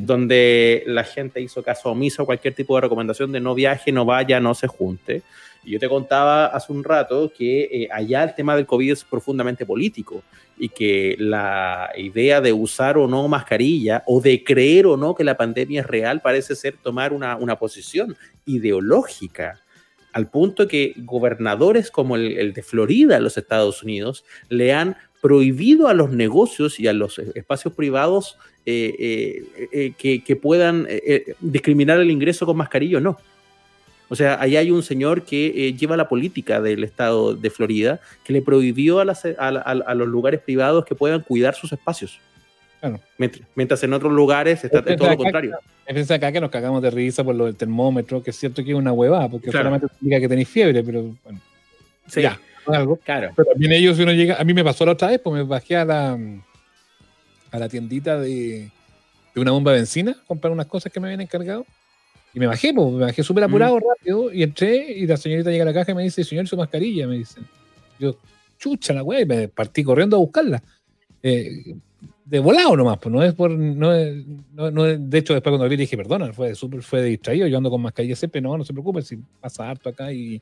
donde la gente hizo caso omiso a cualquier tipo de recomendación de no viaje, no vaya, no se junte. Yo te contaba hace un rato que eh, allá el tema del COVID es profundamente político y que la idea de usar o no mascarilla o de creer o no que la pandemia es real parece ser tomar una, una posición ideológica al punto que gobernadores como el, de Florida en los Estados Unidos le han prohibido a los negocios y a los espacios privados eh, eh, que, que, puedan discriminar el ingreso con mascarilla o no. O sea, ahí hay un señor que eh, lleva la política del estado de Florida que le prohibió a, los lugares privados que puedan cuidar sus espacios. Mientras, en otros lugares está todo lo contrario. Es acá que nos cagamos de risa por lo del termómetro, que es cierto que es una huevada, porque solamente significa que tenéis fiebre, pero bueno. Sí, ya, algo. Claro. Pero también ellos, si uno llega, a mí me pasó la otra vez, pues me bajé a la, a la tiendita de, de una bomba de benzina, comprar unas cosas que me habían encargado. Y me bajé, me bajé súper apurado, mm. rápido, y entré, y la señorita llega a la caja y me dice, señor, su mascarilla, me dice. Yo, chucha la weá, y me partí corriendo a buscarla. Eh, de volado nomás, pues no es por. No no, de hecho, después cuando vi dije, perdona, fue, super, fue distraído, yo ando con mascarilla siempre, no, no se preocupe, si pasa harto acá y.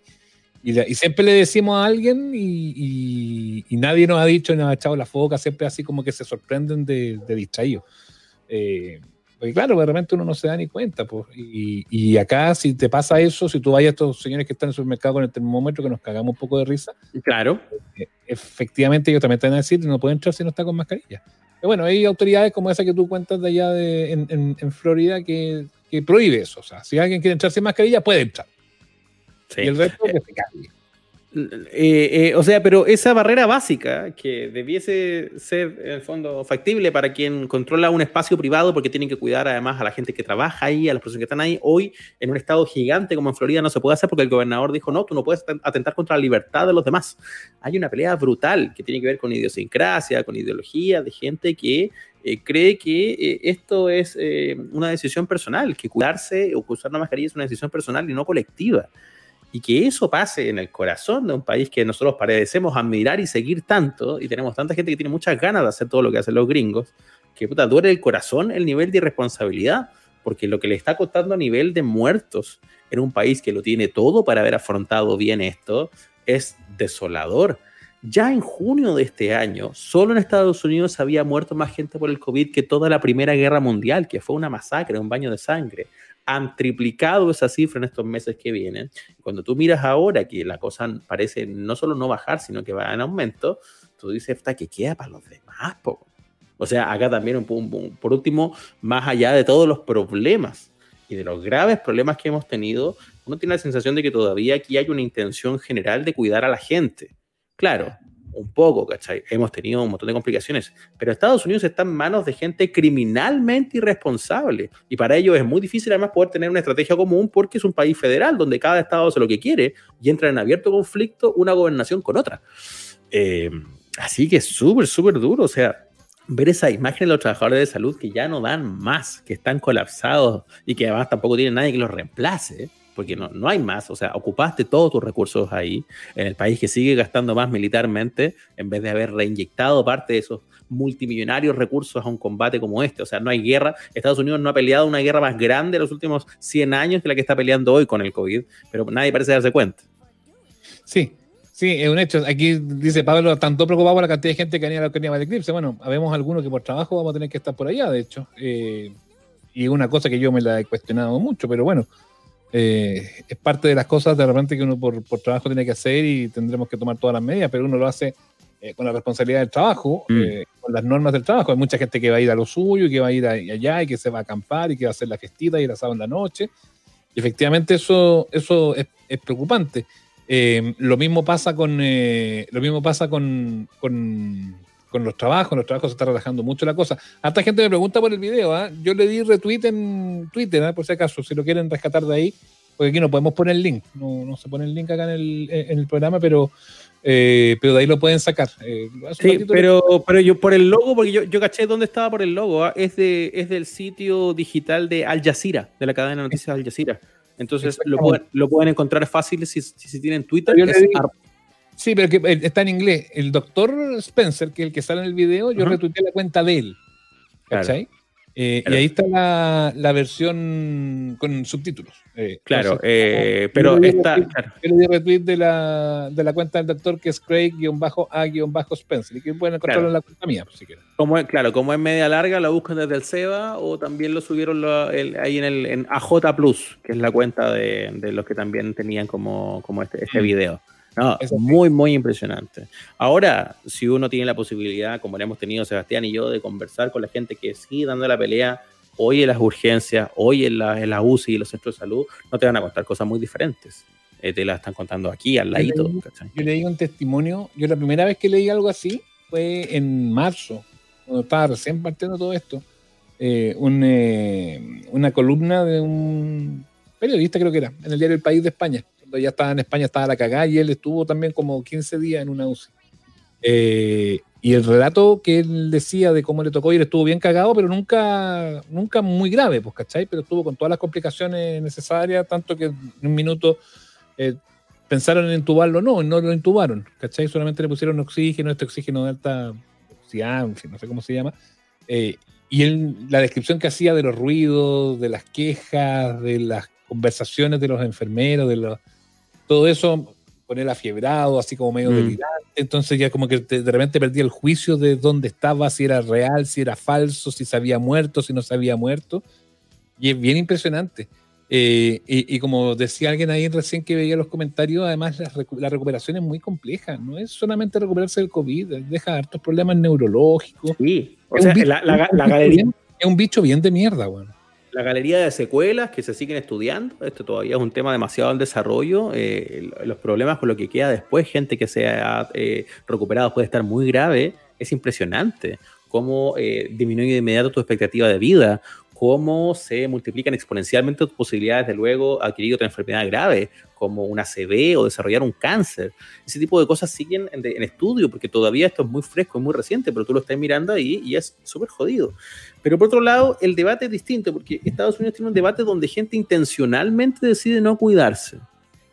Y, siempre le decimos a alguien y, nadie nos ha dicho, nos ha echado la foca, siempre así como que se sorprenden de, de distraído. Eh, porque claro, de repente uno no se da ni cuenta. Pues. Y, acá, si te pasa eso, si tú vayas a estos señores que están en el supermercado con el termómetro, que nos cagamos un poco de risa. Claro. Eh, efectivamente, ellos también te van a decir, no puede entrar si no está con mascarilla. Pero bueno, hay autoridades como esa que tú cuentas de allá de, en, Florida que, que, prohíbe eso. O sea, si alguien quiere entrar sin mascarilla, puede entrar. Sí. Y el resto que se cague Eh, eh, o sea, pero esa barrera básica que debiese ser en el fondo factible para quien controla un espacio privado porque tienen que cuidar además a la gente que trabaja ahí, a las personas que están ahí, hoy en un estado gigante como en Florida no se puede hacer porque el gobernador dijo, no, tú no puedes atentar contra la libertad de los demás. Hay una pelea brutal que tiene que ver con idiosincrasia, con ideología de gente que eh, cree que esto es una decisión personal, que cuidarse o usar la mascarilla es una decisión personal y no colectiva y que eso pase en el corazón de un país que nosotros parecemos admirar y seguir tanto, y tenemos tanta gente que tiene muchas ganas de hacer todo lo que hacen los gringos, que puta, duele el corazón el nivel de irresponsabilidad, porque lo que le está costando a nivel de muertos en un país que lo tiene todo para haber afrontado bien esto, es desolador. Ya en junio de este año, solo en Estados Unidos había muerto más gente por el COVID que toda la Primera Guerra Mundial, que fue una masacre, un baño de sangre han triplicado esa cifra en estos meses que vienen. Cuando tú miras ahora que la cosa parece no solo no bajar, sino que va en aumento, tú dices, ¿qué queda para los demás? O sea, acá también, un, un, por último, más allá de todos los problemas y de los graves problemas que hemos tenido, uno tiene la sensación de que todavía aquí hay una intención general de cuidar a la gente. Claro, un poco, ¿cachai? Hemos tenido un montón de complicaciones, pero Estados Unidos está en manos de gente criminalmente irresponsable y para ello es muy difícil además poder tener una estrategia común porque es un país federal donde cada estado hace lo que quiere y entra en abierto conflicto una gobernación con otra. Eh, así que es súper, súper duro, o sea, ver esa imagen de los trabajadores de salud que ya no dan más, que están colapsados y que además tampoco tienen nadie que los reemplace porque no, no hay más, o sea, ocupaste todos tus recursos ahí, en el país que sigue gastando más militarmente, en vez de haber reinyectado parte de esos multimillonarios recursos a un combate como este. O sea, no hay guerra. Estados Unidos no ha peleado una guerra más grande en los últimos 100 años que la que está peleando hoy con el COVID, pero nadie parece darse cuenta. Sí, sí, es un hecho. Aquí dice Pablo, tanto preocupado por la cantidad de gente que venía a la de Eclipse. Bueno, habemos algunos que por trabajo vamos a tener que estar por allá, de hecho. Eh, y una cosa que yo me la he cuestionado mucho, pero bueno, eh, es parte de las cosas de repente que uno por, trabajo tiene que hacer y tendremos que tomar todas las medidas, pero uno lo hace eh, con la responsabilidad del trabajo, mm. eh, con las normas del trabajo. Hay mucha gente que va a ir a lo suyo, y que va a ir allá y que se va a acampar y que va a hacer la festita y la sábado en la noche. Y efectivamente eso, eso es, preocupante. lo mismo pasa con lo mismo pasa con, con con los trabajos, los trabajos se está relajando mucho la cosa. Hasta gente me pregunta por el video, ¿ah? yo le di retweet en Twitter, ¿ah? por si acaso, si lo quieren rescatar de ahí, porque aquí no podemos poner el link, no, se pone el link acá en el, en el programa, pero, eh, pero de ahí lo pueden sacar. Eh, sí, pero, pero yo por el logo, porque yo, yo caché dónde estaba por el logo, ¿ah? es, de, es del sitio digital de Al Jazeera, de la cadena de noticias Al Jazeera. Entonces lo pueden, lo pueden encontrar fácil si, si, tienen Twitter. Sí, pero que eh, está en inglés. El doctor Spencer, que es el que sale en el video, yo retuiteé la cuenta de él. ¿Cachai? Eh, y ahí está la, la versión con subtítulos. Eh, claro, pero está. El de retweet de la, de la cuenta del doctor que es Craig-A-Spencer y que pueden encontrarlo en la cuenta mía, si quieren. Como es, claro, como es media larga, la buscan desde el SEBA o también lo subieron ahí en el en AJ Plus, que es la cuenta de, de los que también tenían como, como este, este mm. video. No, es muy, muy impresionante. Ahora, si uno tiene la posibilidad, como le hemos tenido Sebastián y yo, de conversar con la gente que sigue dando la pelea hoy en las urgencias, hoy en la, en la UCI y los centros de salud, no te van a contar cosas muy diferentes. Eh, te las están contando aquí, al ladito. Yo leí un testimonio, yo la primera vez que leí algo así fue en marzo, cuando estaba recién partiendo todo esto. Eh, eh, una columna de un periodista, creo que era, en el diario El País de España ya estaba en España, estaba la cagada y él estuvo también como 15 días en una UCI. Eh, y el relato que él decía de cómo le tocó ir estuvo bien cagado, pero nunca, nunca muy grave, pues, ¿cachai? Pero estuvo con todas las complicaciones necesarias, tanto que en un minuto eh, pensaron en intubarlo, no, no lo intubaron, ¿cachai? Solamente le pusieron oxígeno, este oxígeno de alta oxidación, no sé cómo se llama. Eh, y él, la descripción que hacía de los ruidos, de las quejas, de las conversaciones de los enfermeros, de los todo eso con él afiebrado, así como medio mm. delirante, entonces ya como que de repente perdía el juicio de dónde estaba, si era real, si era falso, si se había muerto, si no se había muerto, y es bien impresionante. Eh, y, como decía alguien ahí recién que veía los comentarios, además la, recuperación es muy compleja, no es solamente recuperarse del COVID, deja hartos problemas neurológicos. Sí, o sea, la, galería... es un bicho bien de mierda, bueno la galería de secuelas que se siguen estudiando, esto todavía es un tema demasiado en desarrollo, eh, los problemas con lo que queda después, gente que se ha eh, recuperado puede estar muy grave, es impresionante cómo eh, disminuye de inmediato tu expectativa de vida, cómo se multiplican exponencialmente tus posibilidades de luego adquirir otra enfermedad grave, como una CB o desarrollar un cáncer. Ese tipo de cosas siguen en, estudio, porque todavía esto es muy fresco, es muy reciente, pero tú lo estás mirando ahí y es súper jodido. Pero por otro lado, el debate es distinto, porque Estados Unidos tiene un debate donde gente intencionalmente decide no cuidarse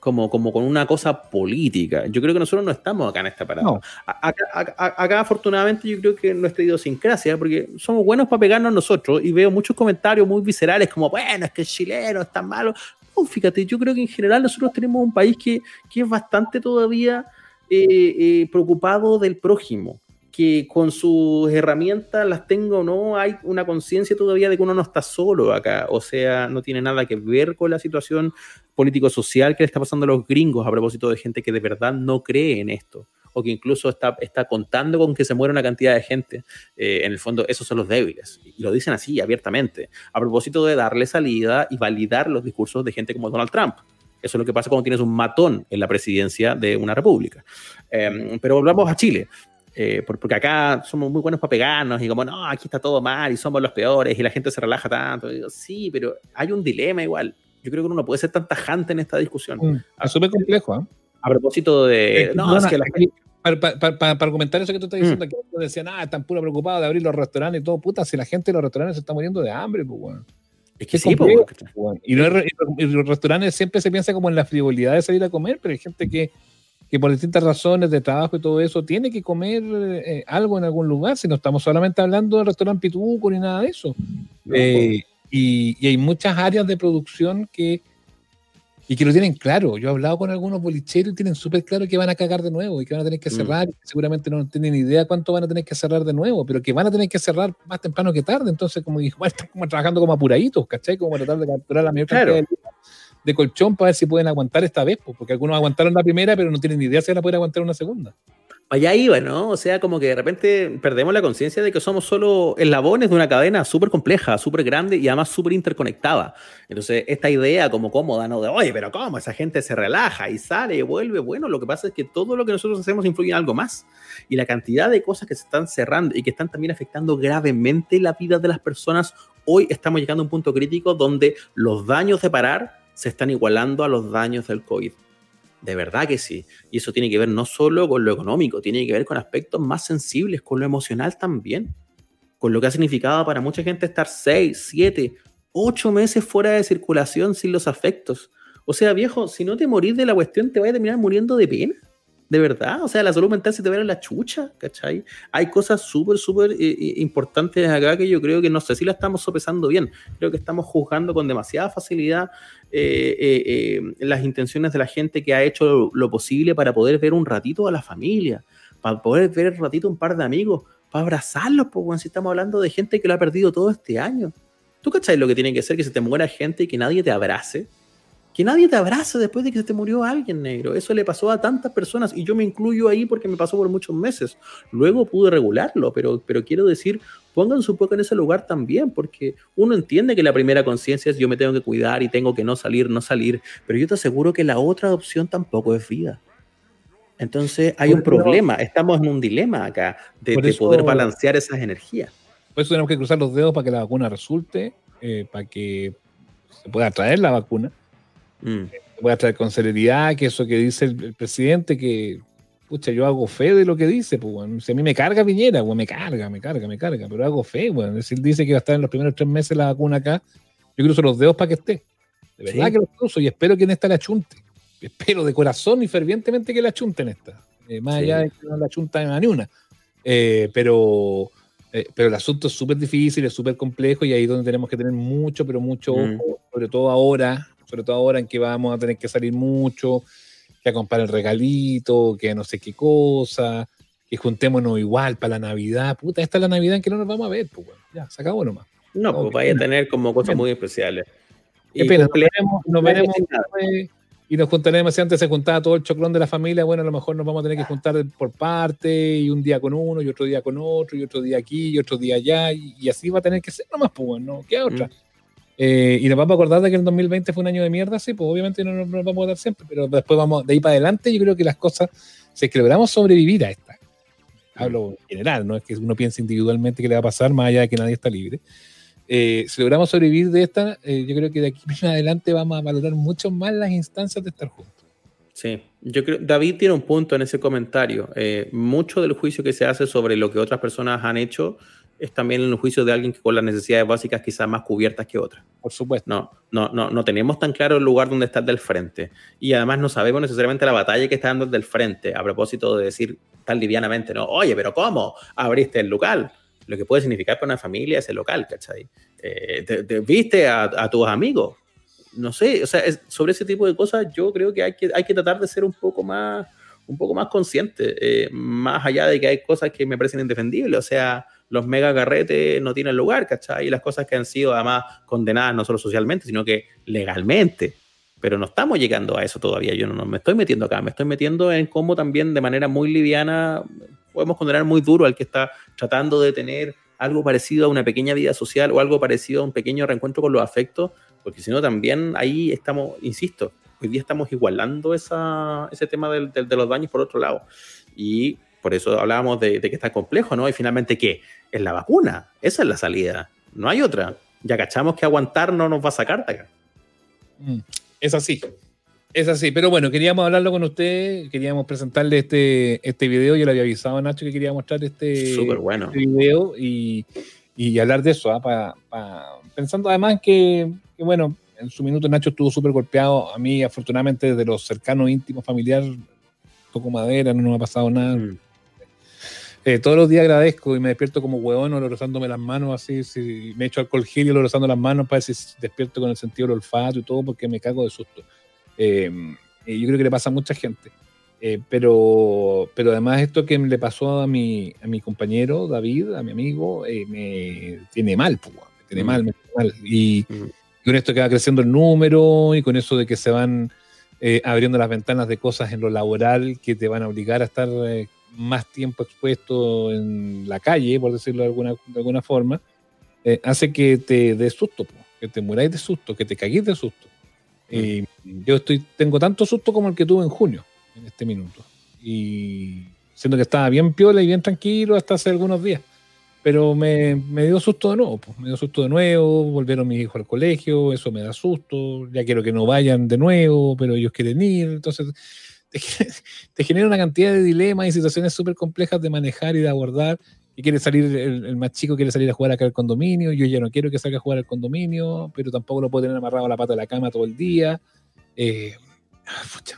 como, como con una cosa política. Yo creo que nosotros no estamos acá en esta parada. Acá, afortunadamente, yo creo que nuestra idiosincrasia, porque somos buenos para pegarnos nosotros, y veo muchos comentarios muy viscerales, como, bueno, es que el chileno está malo. No, fíjate, yo creo que en general nosotros tenemos un país que, que es bastante todavía eh, eh, preocupado del prójimo que con sus herramientas las tenga o no, hay una conciencia todavía de que uno no está solo acá, o sea, no tiene nada que ver con la situación político-social que le está pasando a los gringos a propósito de gente que de verdad no cree en esto, o que incluso está, está contando con que se muera una cantidad de gente. Eh, en el fondo, esos son los débiles, y lo dicen así, abiertamente, a propósito de darle salida y validar los discursos de gente como Donald Trump. Eso es lo que pasa cuando tienes un matón en la presidencia de una república. Em, pero volvamos a Chile. Eh, porque acá somos muy buenos para pegarnos y como, no, aquí está todo mal y somos los peores y la gente se relaja tanto. digo, sí, pero hay un dilema igual. Yo creo que uno no puede ser tan tajante en esta discusión. Mm, es súper complejo. ¿eh? A propósito de... no, es que la gente... Para, argumentar eso que tú estás mm. diciendo, que decían, ah, están puro preocupados de abrir los restaurantes y todo, puta, si la gente de los restaurantes se está muriendo de hambre, pues, bueno. Es que sí, pues, y, no y, los restaurantes siempre se piensa como en la frivolidad de salir a comer, pero hay gente que que por distintas razones de trabajo y todo eso tiene que comer eh, algo en algún lugar, si no estamos solamente hablando del restaurante Pituco ni nada de eso. Eh, y, hay muchas áreas de producción que, y que lo tienen claro. Yo he hablado con algunos bolicheros y tienen súper claro que van a cagar de nuevo y que van a tener que mm. cerrar. Y seguramente no tienen idea cuánto van a tener que cerrar de nuevo, pero que van a tener que cerrar más temprano que tarde. Entonces, como dijo, están como trabajando como apuraditos, ¿cachai? Como tratar de capturar la mayor cantidad de de colchón para ver si pueden aguantar esta vez, porque algunos aguantaron la primera, pero no tienen ni idea si van a poder aguantar una segunda. Allá iba, ¿no? O sea, como que de repente perdemos la conciencia de que somos solo eslabones de una cadena súper compleja, súper grande y además súper interconectada. Entonces, esta idea como cómoda, ¿no? De, oye, pero ¿cómo? Esa gente se relaja y sale y vuelve. Bueno, lo que pasa es que todo lo que nosotros hacemos influye en algo más. Y la cantidad de cosas que se están cerrando y que están también afectando gravemente la vida de las personas, hoy estamos llegando a un punto crítico donde los daños de parar se están igualando a los daños del COVID. De verdad que sí. Y eso tiene que ver no solo con lo económico, tiene que ver con aspectos más sensibles, con lo emocional también. Con lo que ha significado para mucha gente estar seis, siete, ocho meses fuera de circulación sin los afectos. O sea, viejo, si no te morís de la cuestión, te vas a terminar muriendo de pena de verdad, o sea, la salud mental se te ve en la chucha, ¿cachai? Hay cosas súper, súper eh, eh, importantes acá que yo creo que no sé si la estamos sopesando bien, creo que estamos juzgando con demasiada facilidad eh, las intenciones de la gente que ha hecho lo, posible para poder ver un ratito a la familia, para poder ver un ratito un par de amigos, para abrazarlos, pues, si estamos hablando de gente que lo ha perdido todo este año. ¿Tú cachai lo que tiene que ser que se te muera gente y que nadie te abrace? Que nadie te abrace después de que se te murió alguien negro. Eso le pasó a tantas personas y yo me incluyo ahí porque me pasó por muchos meses. Luego pude regularlo, pero, pero quiero decir, pongan su poco en ese lugar también, porque uno entiende que la primera conciencia es yo me tengo que cuidar y tengo que no salir, no salir, pero yo te aseguro que la otra opción tampoco es vida. Entonces hay un problema, estamos en un dilema acá de, poder balancear esas energías. Por eso tenemos que cruzar los dedos para que la vacuna resulte, eh, para que se pueda traer la vacuna Mm. Voy a traer con celeridad que eso que dice el, presidente, que, pucha, yo hago fe de lo que dice, pues, Si a mí me carga Piñera, pues, me carga, me carga, me carga, pero hago fe, bueno. Si él dice que va a estar en los primeros tres meses la vacuna acá, yo cruzo los dedos para que esté. De verdad que los cruzo y espero que en esta la chunte. Espero de corazón y fervientemente que la chunte en esta. Eh, más allá de que no la chunta ni una. Eh, pero, eh, pero el asunto es súper difícil, es súper complejo y ahí es donde tenemos que tener mucho, pero mucho mm. ojo, sobre todo ahora, sobre todo ahora en que vamos a tener que salir mucho, que a comprar el regalito, que no sé qué cosa, que juntémonos igual para la Navidad. Puta, esta es la Navidad en que no nos vamos a ver, pues bueno, ya, se acabó nomás. No, pues vaya a tener como cosas muy especiales. Qué pena, nos veremos, y nos juntaremos, si antes se juntaba todo el choclón de la familia, bueno, a lo mejor nos vamos a tener que juntar por parte, y un día con uno, y otro día con otro, y otro día aquí, y otro día allá, y, así va a tener que ser nomás, pues, ¿no? ¿Qué otra? Mm. Eh, y nos vamos a acordar de que el 2020 fue un año de mierda, sí, pues obviamente no nos, vamos a acordar siempre, pero después vamos, de ahí para adelante, yo creo que las cosas, si es que logramos sobrevivir a esta, hablo en general, no es que uno piense individualmente qué le va a pasar, más allá de que nadie está libre. Eh, si logramos sobrevivir de esta, eh, yo creo que de aquí en adelante vamos a valorar mucho más las instancias de estar juntos. Sí, yo creo, David tiene un punto en ese comentario. mucho del juicio que se hace sobre lo que otras personas han hecho es también el juicio de alguien que con las necesidades básicas quizás más cubiertas que otras. Por supuesto. No, no, no, no tenemos tan claro el lugar donde está del frente. Y además no sabemos necesariamente la batalla que está dando del frente, a propósito de decir tan livianamente, no, oye, pero ¿cómo abriste el local? Lo que puede significar para una familia ese local, ¿cachai? Eh, te, viste a, tus amigos. No sé, o sea, sobre ese tipo de cosas yo creo que hay que, hay que tratar de ser un poco más, un poco más consciente, eh, más allá de que hay cosas que me parecen indefendibles, o sea, los mega carretes no tienen lugar, ¿cachai? Y las cosas que han sido además condenadas no solo socialmente, sino que legalmente. Pero no estamos llegando a eso todavía. Yo no, me estoy metiendo acá, me estoy metiendo en cómo también de manera muy liviana podemos condenar muy duro al que está tratando de tener algo parecido a una pequeña vida social o algo parecido a un pequeño reencuentro con los afectos, porque si no también ahí estamos, insisto, hoy día estamos igualando esa, ese tema de los daños por otro lado. Y por eso hablábamos de, que está complejo, ¿no? Y finalmente, ¿qué? Es la vacuna. Esa es la salida. No hay otra. Ya cachamos que aguantar no nos va a sacar de acá. Mm, es así. Es así. Pero bueno, queríamos hablarlo con usted. Queríamos presentarle este, este video. Yo le había avisado a Nacho que quería mostrar este, bueno. Este video y, hablar de eso. ¿ah? pensando además que, que, bueno, en su minuto Nacho estuvo súper golpeado. A mí, afortunadamente, desde los cercanos, íntimos, familiar, toco madera, no me ha pasado nada. Mm. Eh, todos los días agradezco y me despierto como hueón olorosándome las manos así, si me echo alcohol gel y olorosando las manos para ver si despierto con el sentido del olfato y todo porque me cago de susto. Em, y yo creo que le pasa a mucha gente. Eh, pero, pero además esto que le pasó a mi, a mi compañero David, a mi amigo, eh, me tiene mal, pues, me tiene mm. mal, me tiene mal. Y, mm. Y, con esto que va creciendo el número y con eso de que se van abriendo las ventanas de cosas en lo laboral que te van a obligar a estar más tiempo expuesto en la calle, por decirlo de alguna, de alguna forma, eh, hace que te dé susto, que te muráis de susto, que te caguéis de susto. Y yo estoy, tengo tanto susto como el que tuve en junio, en este minuto. Y siendo que estaba bien piola y bien tranquilo hasta hace algunos días. Pero me, me dio susto de nuevo, pues. me dio susto de nuevo, volvieron mis hijos al colegio, eso me da susto, ya quiero que no vayan de nuevo, pero ellos quieren ir, entonces te, genera una cantidad de dilemas y situaciones súper complejas de manejar y de abordar. Y quiere salir, el, más chico quiere salir a jugar acá al condominio, yo ya no quiero que salga a jugar al condominio, pero tampoco lo puedo tener amarrado a la pata de la cama todo el día. Eh,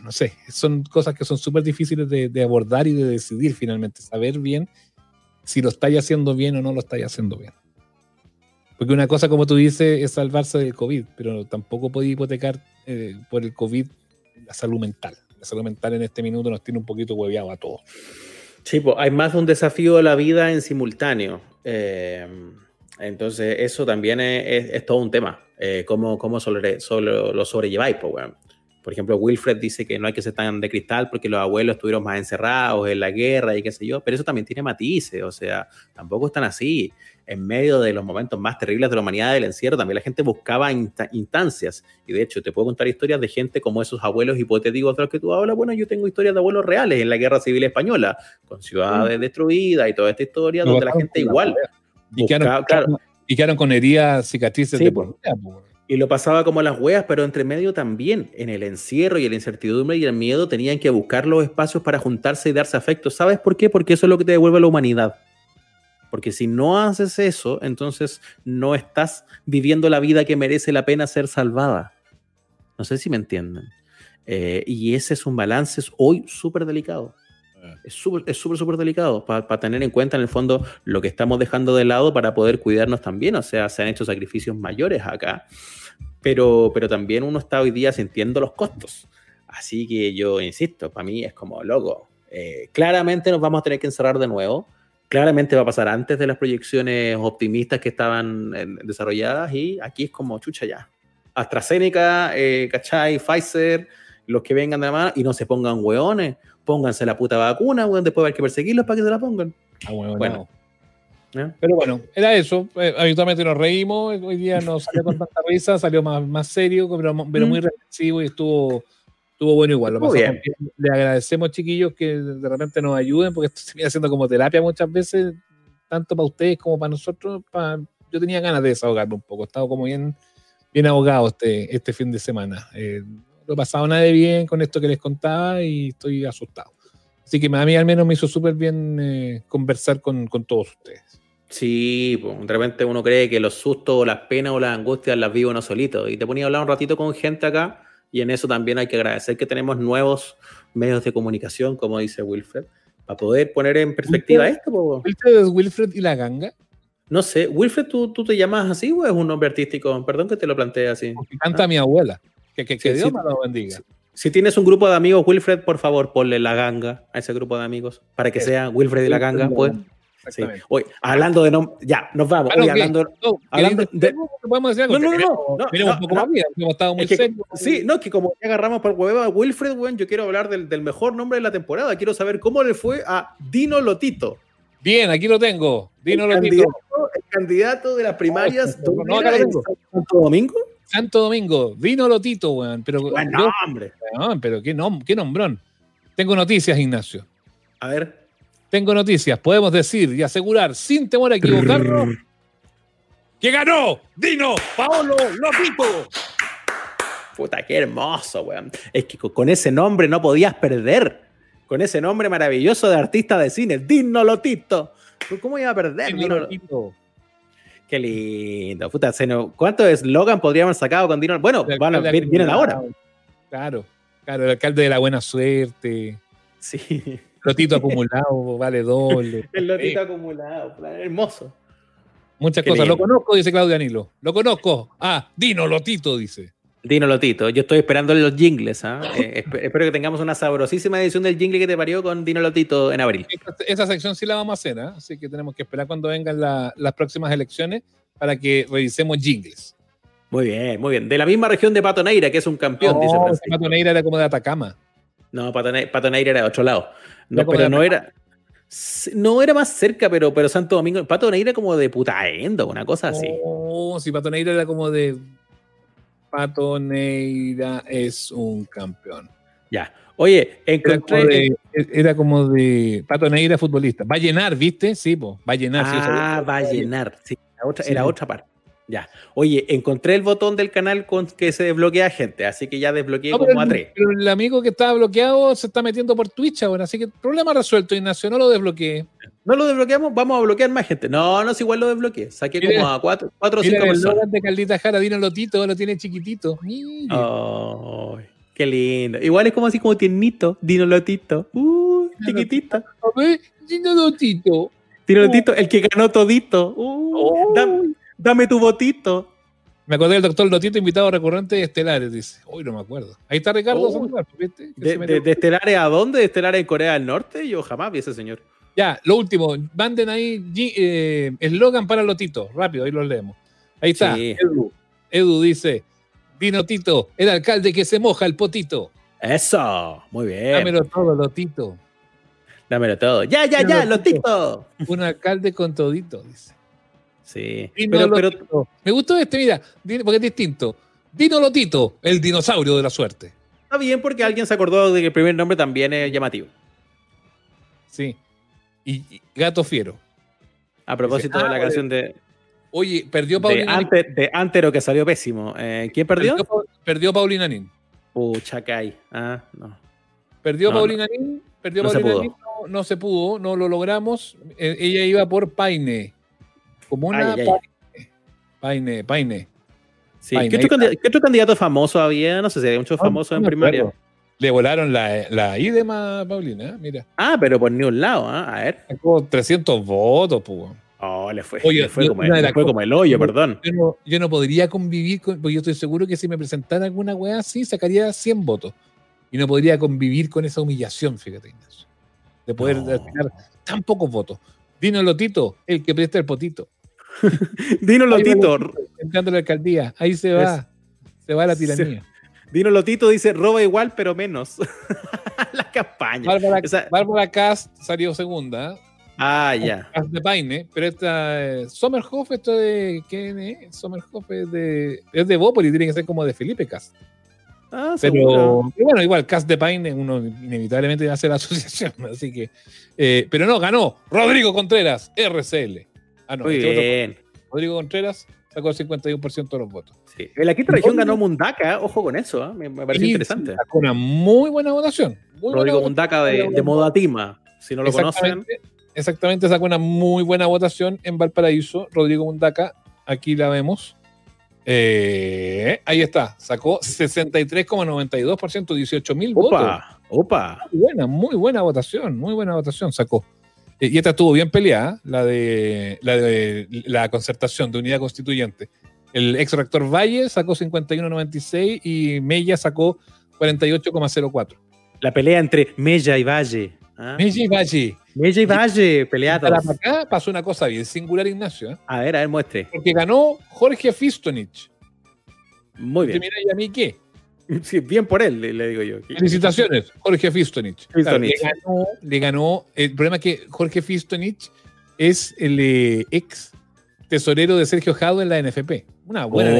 no sé, son cosas que son súper difíciles de, abordar y de decidir finalmente, saber bien si lo estáis haciendo bien o no lo estáis haciendo bien. Porque una cosa, como tú dices, es salvarse del COVID, pero tampoco podéis hipotecar eh, por el COVID la salud mental salud mental en este minuto nos tiene un poquito hueveado a todos. Sí, pues hay más de un desafío de la vida en simultáneo. Eh, entonces, eso también es, todo un tema. Eh, ¿Cómo, cómo lo sobrelleváis? Pues, Por ejemplo, Wilfred dice que no hay que ser tan de cristal porque los abuelos estuvieron más encerrados en la guerra y qué sé yo, pero eso también tiene matices, o sea, tampoco están así en medio de los momentos más terribles de la humanidad del encierro, también la gente buscaba instancias. Y de hecho, te puedo contar historias de gente como esos abuelos hipotéticos de los que tú hablas. Bueno, yo tengo historias de abuelos reales en la Guerra Civil Española, con ciudades destruidas y toda esta historia, donde la gente igual. Y quedaron, con heridas, cicatrices de por y lo pasaba como las weas, pero entre medio también, en el encierro y la incertidumbre y el miedo, tenían que buscar los espacios para juntarse y darse afecto. ¿Sabes por qué? Porque eso es lo que te devuelve la humanidad. Porque si no haces eso, entonces no estás viviendo la vida que merece la pena ser salvada. No sé si me entienden. Eh, y ese es un balance hoy súper delicado. Es súper, es súper, delicado para tener en cuenta en el fondo lo que estamos dejando de lado para poder cuidarnos también. O sea, se han hecho sacrificios mayores acá, pero, pero también uno está hoy día sintiendo los costos. Así que yo insisto, para mí es como loco. Eh, claramente nos vamos a tener que encerrar de nuevo claramente va a pasar antes de las proyecciones optimistas que estaban desarrolladas y aquí es como chucha ya. AstraZeneca, eh, ¿cachai? Pfizer, los que vengan de la mano y no se pongan hueones, pónganse la puta vacuna, weón, después hay que perseguirlos para que se la pongan. Ah, bueno, ¿Ya? Pero bueno, era eso. Eh, habitualmente nos reímos. Hoy día no salió con tanta risa, salió más, más serio, pero, pero Mm. muy reflexivo y estuvo, estuvo bueno igual. Lo pasamos bien. Le agradecemos, chiquillos, que de repente nos ayuden, porque esto se viene haciendo como terapia muchas veces, tanto para ustedes como para nosotros. pa- Yo tenía ganas de desahogarme un poco. He estado como bien, bien ahogado este, este fin de semana. Eh, no he pasado nada de bien con esto que les contaba y estoy asustado. Así que a mí al menos me hizo súper bien eh, conversar con, con todos ustedes. Sí, pues, de repente uno cree que los sustos o las penas o las angustias las vive uno solito. Y te ponía a hablar un ratito con gente acá y en eso también hay que agradecer que tenemos nuevos medios de comunicación, como dice Wilfred, para poder poner en perspectiva Wilfred. esto. po. ¿Wilfred es Wilfred y la ganga? No sé, Wilfred, ¿tú, ¿tú te llamas así o es un nombre artístico? Perdón que te lo plantee así. Porque canta mi abuela. Que, que, que Sí, Dios sí. me lo bendiga. Si tienes un grupo de amigos, Wilfred, por favor, ponle la ganga a ese grupo de amigos para que sea Wilfred y la ganga. Pues. Sí. Hoy, hablando de nom- ya, nos vamos. Claro Hoy que- hablando, No, hablando ¿queréis de- decir algo? ¿Podemos decir algo? No, no, no, no, no, no, un poco no. más vida, hemos estado muy Es que- serios. sí, no, que como ya agarramos por huevo a Wilfred, weón, yo quiero hablar del, del mejor nombre de la temporada. Quiero saber cómo le fue a Dino Lotito. Bien, aquí lo tengo. Dino el, Lotito. candidato, el candidato de las primarias. No, ¿dónde no. Santo Domingo? Santo Domingo. Dino Lotito, weón. Pero, Buen nombre. weón, pero qué, nom- qué nombrón. Tengo noticias, Ignacio. A ver. Tengo noticias. Podemos decir y asegurar, sin temor a equivocarnos, que ganó Dino Paolo Lotito. Puta, qué hermoso, weón. Es que con- con ese nombre no podías perder. Con ese nombre maravilloso de artista de cine, Dino Lotito. ¿Cómo iba a perder? Dino Dino- Lotito. Qué lindo. Puta, ¿cuántos eslogan podríamos haber sacado con Dino? Bueno, van a- vienen ahora. Claro, claro, el alcalde de la buena suerte. Sí. Lotito acumulado, vale doble. El lotito Sí, acumulado. Hermoso. muchas Qué cosas. Lo conozco, dice Claudio Anilo. Lo conozco. Ah, Dino Lotito, dice. Dino Lotito. Yo estoy esperando los jingles. ¿ah? Eh, esp- espero que tengamos una sabrosísima edición del jingle que te parió con Dino Lotito en abril. Esa, esa sección sí la vamos a hacer, ¿ah? así que tenemos que esperar cuando vengan la- las próximas elecciones para que revisemos jingles. Muy bien, muy bien. De la misma región de Pato Neira, que es un campeón, dice No, Francisco. Pato Neira era como de Atacama. No, Pato, Ne- Pato Neira era de otro lado. No, Era pero no era. No era más cerca, pero, pero Santo Domingo. Pato Neira como de Putaendo, una cosa así. Oh, si Pato Neira era como de. Pato Neira es un campeón. Ya. Oye, Era como, encontré. de, era como de Pato Neira futbolista. Va a llenar, ¿viste? Sí, po, va a llenar. sí, ah, eso- va a llenar. Sí, era otra, Sí. era otra parte. Ya. Oye, encontré el botón del canal con que se desbloquea gente, así que ya desbloqueé No, como a tres. pero el amigo que estaba bloqueado se está metiendo por Twitch ahora, así que problema resuelto, Ignacio, no lo desbloqueé. ¿No lo desbloqueamos? Vamos a bloquear más gente. No, no, si igual lo desbloqueé. Saqué Mira. como a cuatro, cuatro o Mira cinco el personas. de Caldita Jara, Dino Lotito, lo tiene chiquitito. Mire. Ay, qué lindo. Igual es como así como tiernito, Dino Lotito. Uh, chiquitito. A ver, Dino Lotito. Dino Lotito, el que ganó todito. Uh, Oh. dam- dame tu botito. Me acordé del doctor Lotito, invitado recurrente de Estelares, dice. Uy, no me acuerdo. Ahí está Ricardo Oh. ¿De, Estelares a dónde? ¿De Estelares en Corea del Norte? Yo jamás vi a ese señor. Ya, lo último, manden ahí eh, eslogan para Lotito. Rápido, ahí los leemos. Ahí está. Sí. Edu. Edu dice: Dino Tito, el alcalde que se moja el potito. Eso, muy bien. Dámelo todo, Lotito. Dámelo todo. Ya, ya, ya, Lotito. Lotito. Un alcalde con todito, dice. Sí. Dino Pero, pero. Me gustó este, mira, porque es distinto. Dino Lotito, el dinosaurio de la suerte. está bien porque alguien se acordó de que el primer nombre también es llamativo. Sí. Y, y Gato Fiero. A propósito Ah, de la oye, canción de, Oye, perdió de, Paulina Nin. ante, de Antero que salió pésimo. Eh, ¿Quién perdió? Perdió, perdió Paulina Nin. Pucha, Kai. Ah, no. Perdió No, Paulina Nin. Perdió no se Paulina pudo. Nin. No, no se pudo, no lo logramos. Eh, ella iba por Paine. Como una Ay, ay, ay. Paine. Paine, Paine. Sí. ¿Qué, otro candid- qué otro candidato famoso había? No sé si había muchos famosos No en primaria. acuerdo. Le volaron la, la idema Paulina, ¿eh? mira. Ah, pero por ni un lado, ¿ah? A ver. Sacó 300 votos, pues. Oh, le fue, Oye, le fue, yo- como, de le fue como el hoyo, perdón. Yo no, yo no podría convivir con, porque yo estoy seguro que si me presentara alguna weá así, sacaría 100 votos. Y no podría convivir con esa humillación, fíjate, Ignacio. De poder No. sacar tan pocos votos. Dino Lotito, el que presta el potito. Dino Lotito. Entrando a la alcaldía. Ahí se va. Se va la tiranía. Dino Lotito dice roba igual, pero menos. la campaña. Bárbara, Bárbara Cast salió segunda. Ah, ya. Cas de Paine, pero esta eh, Sommerhoff, esto de. ¿Quién es? Sommerhoff es de. Es de Bópoli, tiene que ser como de Felipe Cas. Ah, Pero, pero bueno, igual, Cas de Paine, uno inevitablemente hace la asociación, así que. eh, pero no, ganó Rodrigo Contreras, RCL. Ah, no, Muy este otro- bien. Rodrigo Contreras sacó el 51% de los votos. Sí. En la quinta región ganó Mundaka, ojo con eso, ¿eh? me, me pareció Y interesante. Sacó una muy buena votación. Muy buena Rodrigo votación. Mundaka de, de Modatima, si no lo conocen. Exactamente, exactamente, sacó una muy buena votación en Valparaíso. Rodrigo Mundaca, aquí la vemos. Eh, ahí está, sacó 63,92%, 18 mil votos. Opa, opa. Muy buena, muy buena votación, muy buena votación sacó. Y esta estuvo bien peleada, la de, la de la concertación de unidad constituyente. El ex rector Valle sacó 51,96 y Mella sacó 48,04. La pelea entre Mella y Valle. ¿ah? Mella y Valle. Mella y Valle, Para peleados. acá pasó una cosa bien singular, Ignacio. ¿eh? A ver, a ver, muestre. Porque ganó Jorge Fistonich. Muy Y bien. mira, ¿y a mí qué? Sí, bien por él, le, le digo yo. Felicitaciones, Jorge Fistonich. Claro, le, ganó, le ganó. El problema es que Jorge Fistonich es el eh, ex tesorero de Sergio Jado en la NFP. Una buena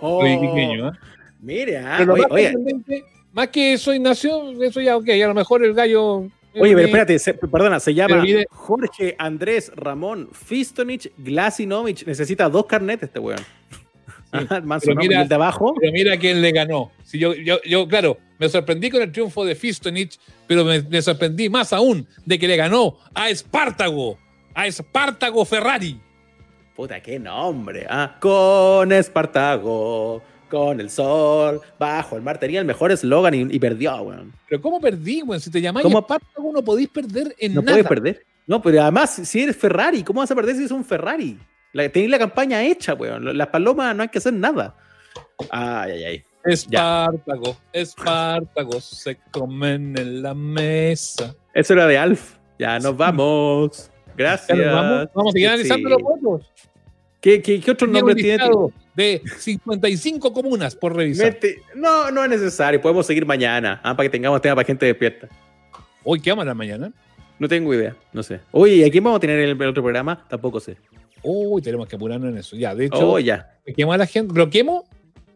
Oh. ¿eh? Mire, ah, oye, más, oye, sorprendente, más que eso, Ignacio, eso ya, ok, a lo mejor el gallo. oye, pero espérate, se- perdona, se llama Jorge Andrés Ramón Fistonich Glasinovich. Necesita dos carnetes este weón. Ajá, Manso, pero ¿no? mira- el de abajo. Pero mira quién le ganó. Si yo, yo, yo, claro, me sorprendí con el triunfo de Fistonich, pero me, me sorprendí más aún de que le ganó a Espartago, a Espartago Ferrari. Puta, qué nombre. Ah, con Espartago, con el sol, bajo el mar. Tenía el mejor eslogan y, y perdió, weón. Pero ¿cómo perdí, güey? Si te llamáis ¿Cómo? Espartago, no podéis perder en No nada. puedes perder. No, pero además, si eres Ferrari, ¿cómo vas a perder si es un Ferrari? La, tenéis la campaña hecha, weón. Las palomas no hay que hacer nada. Ay, ay, ay. Espartago, Espartago, se comen en la mesa. Eso era de Alf. Ya nos vamos. Gracias. nos vamos, vamos a seguir analizando Sí. los votos. ¿Qué, qué, qué otros nombres tiene? de 55 comunas por revisar. Mete- No, no es necesario. Podemos seguir mañana. ah, para que tengamos tema para gente despierta. Hoy, ¿qué vamos a la mañana? No tengo idea. No sé. Oye, ¿y a quién vamos a tener en el, el otro programa? Tampoco sé. Uy, tenemos que apurarnos en eso. Ya, de hecho, Oh, ya. bloqueemos a la gente. ¿Bloqueemos?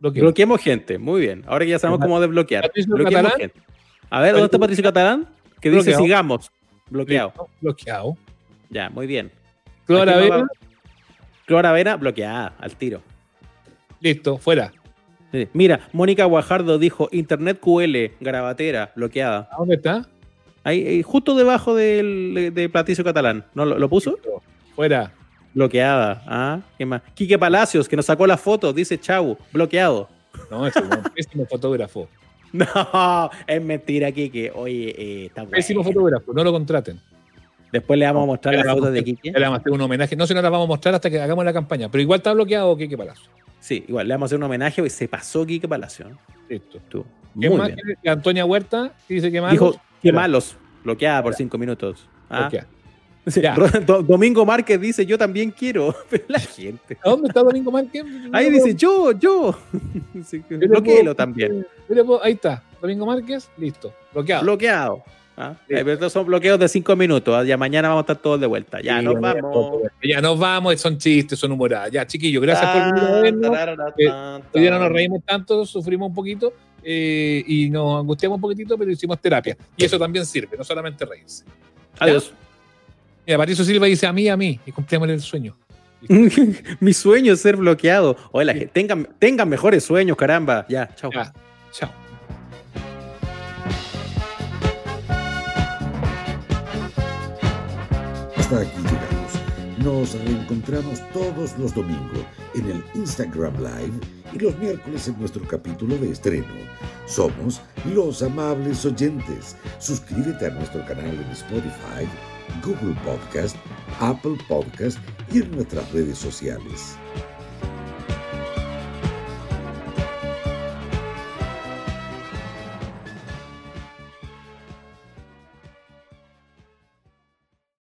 Bloqueemos. Bloqueemos gente. Muy bien. Ahora que ya sabemos cómo desbloquear. Patricio Bloqueemos Catalán. gente. A ver, ¿dónde está Patricio Catalán? Que dice sigamos. Bloqueado. Bloqueado. Ya, muy bien. Clara ¿A quién Vera, va? Clara Vera, bloqueada, al tiro. listo, fuera. Sí. Mira, Mónica Guajardo dijo Internet QL, grabatera, bloqueada. ¿A dónde está? Ahí, ahí, justo debajo del, de, de Patricio Catalán. ¿No lo, lo puso? Listo, Fuera. Bloqueada. Ah, ¿qué más? Quique Palacios, que nos sacó la foto, dice Chau, bloqueado. No, es un pésimo fotógrafo. No, es mentira, Quique. Oye, eh, está bueno. Pésimo fotógrafo, no lo contraten. Después le vamos a mostrar las fotos de Quique. le vamos a hacer un homenaje. No se nos las vamos a mostrar hasta que hagamos la campaña. Pero igual está bloqueado Kike Palacio. Sí, igual, le vamos a hacer un homenaje y se pasó Quique Palacio. Listo. Estuvo ¿Qué Muy más? bien. que- Antonia Huerta que dice que más. Dijo, qué malos. Bloqueada por cinco minutos. Ah. Sí, Domingo Márquez dice, yo también quiero. Pero la gente. ¿A dónde está Domingo Márquez? Ahí dice, yo, yo. Puedo- también. puedo- ahí está. Domingo Márquez, listo. Bloqueado. Bloqueado. Ah, eh, pero estos son bloqueos de cinco minutos. ah, Ya mañana vamos a estar todos de vuelta. Ya Sí, nos vamos. Ya nos vamos, son chistes, son humoradas. Ya, chiquillos, gracias por vernos. Eh, Hoy día no nos reímos tanto, sufrimos un poquito eh, y nos angustiamos un poquitito, pero hicimos terapia. Y eso también sirve, no solamente reírse. Adiós. Mira, Patricio Silva dice a mí, a mí, y cumplémosle el sueño. Mi sueño es ser bloqueado. Oye, la gente, tengan, tengan mejores sueños, caramba. Ya, chao. Ya, chao. Hasta aquí llegamos. Nos reencontramos todos los domingos en el Instagram Live y los miércoles en nuestro capítulo de estreno. Somos los amables oyentes. Suscríbete a nuestro canal en Spotify, Google Podcast, Apple Podcast y en nuestras redes sociales.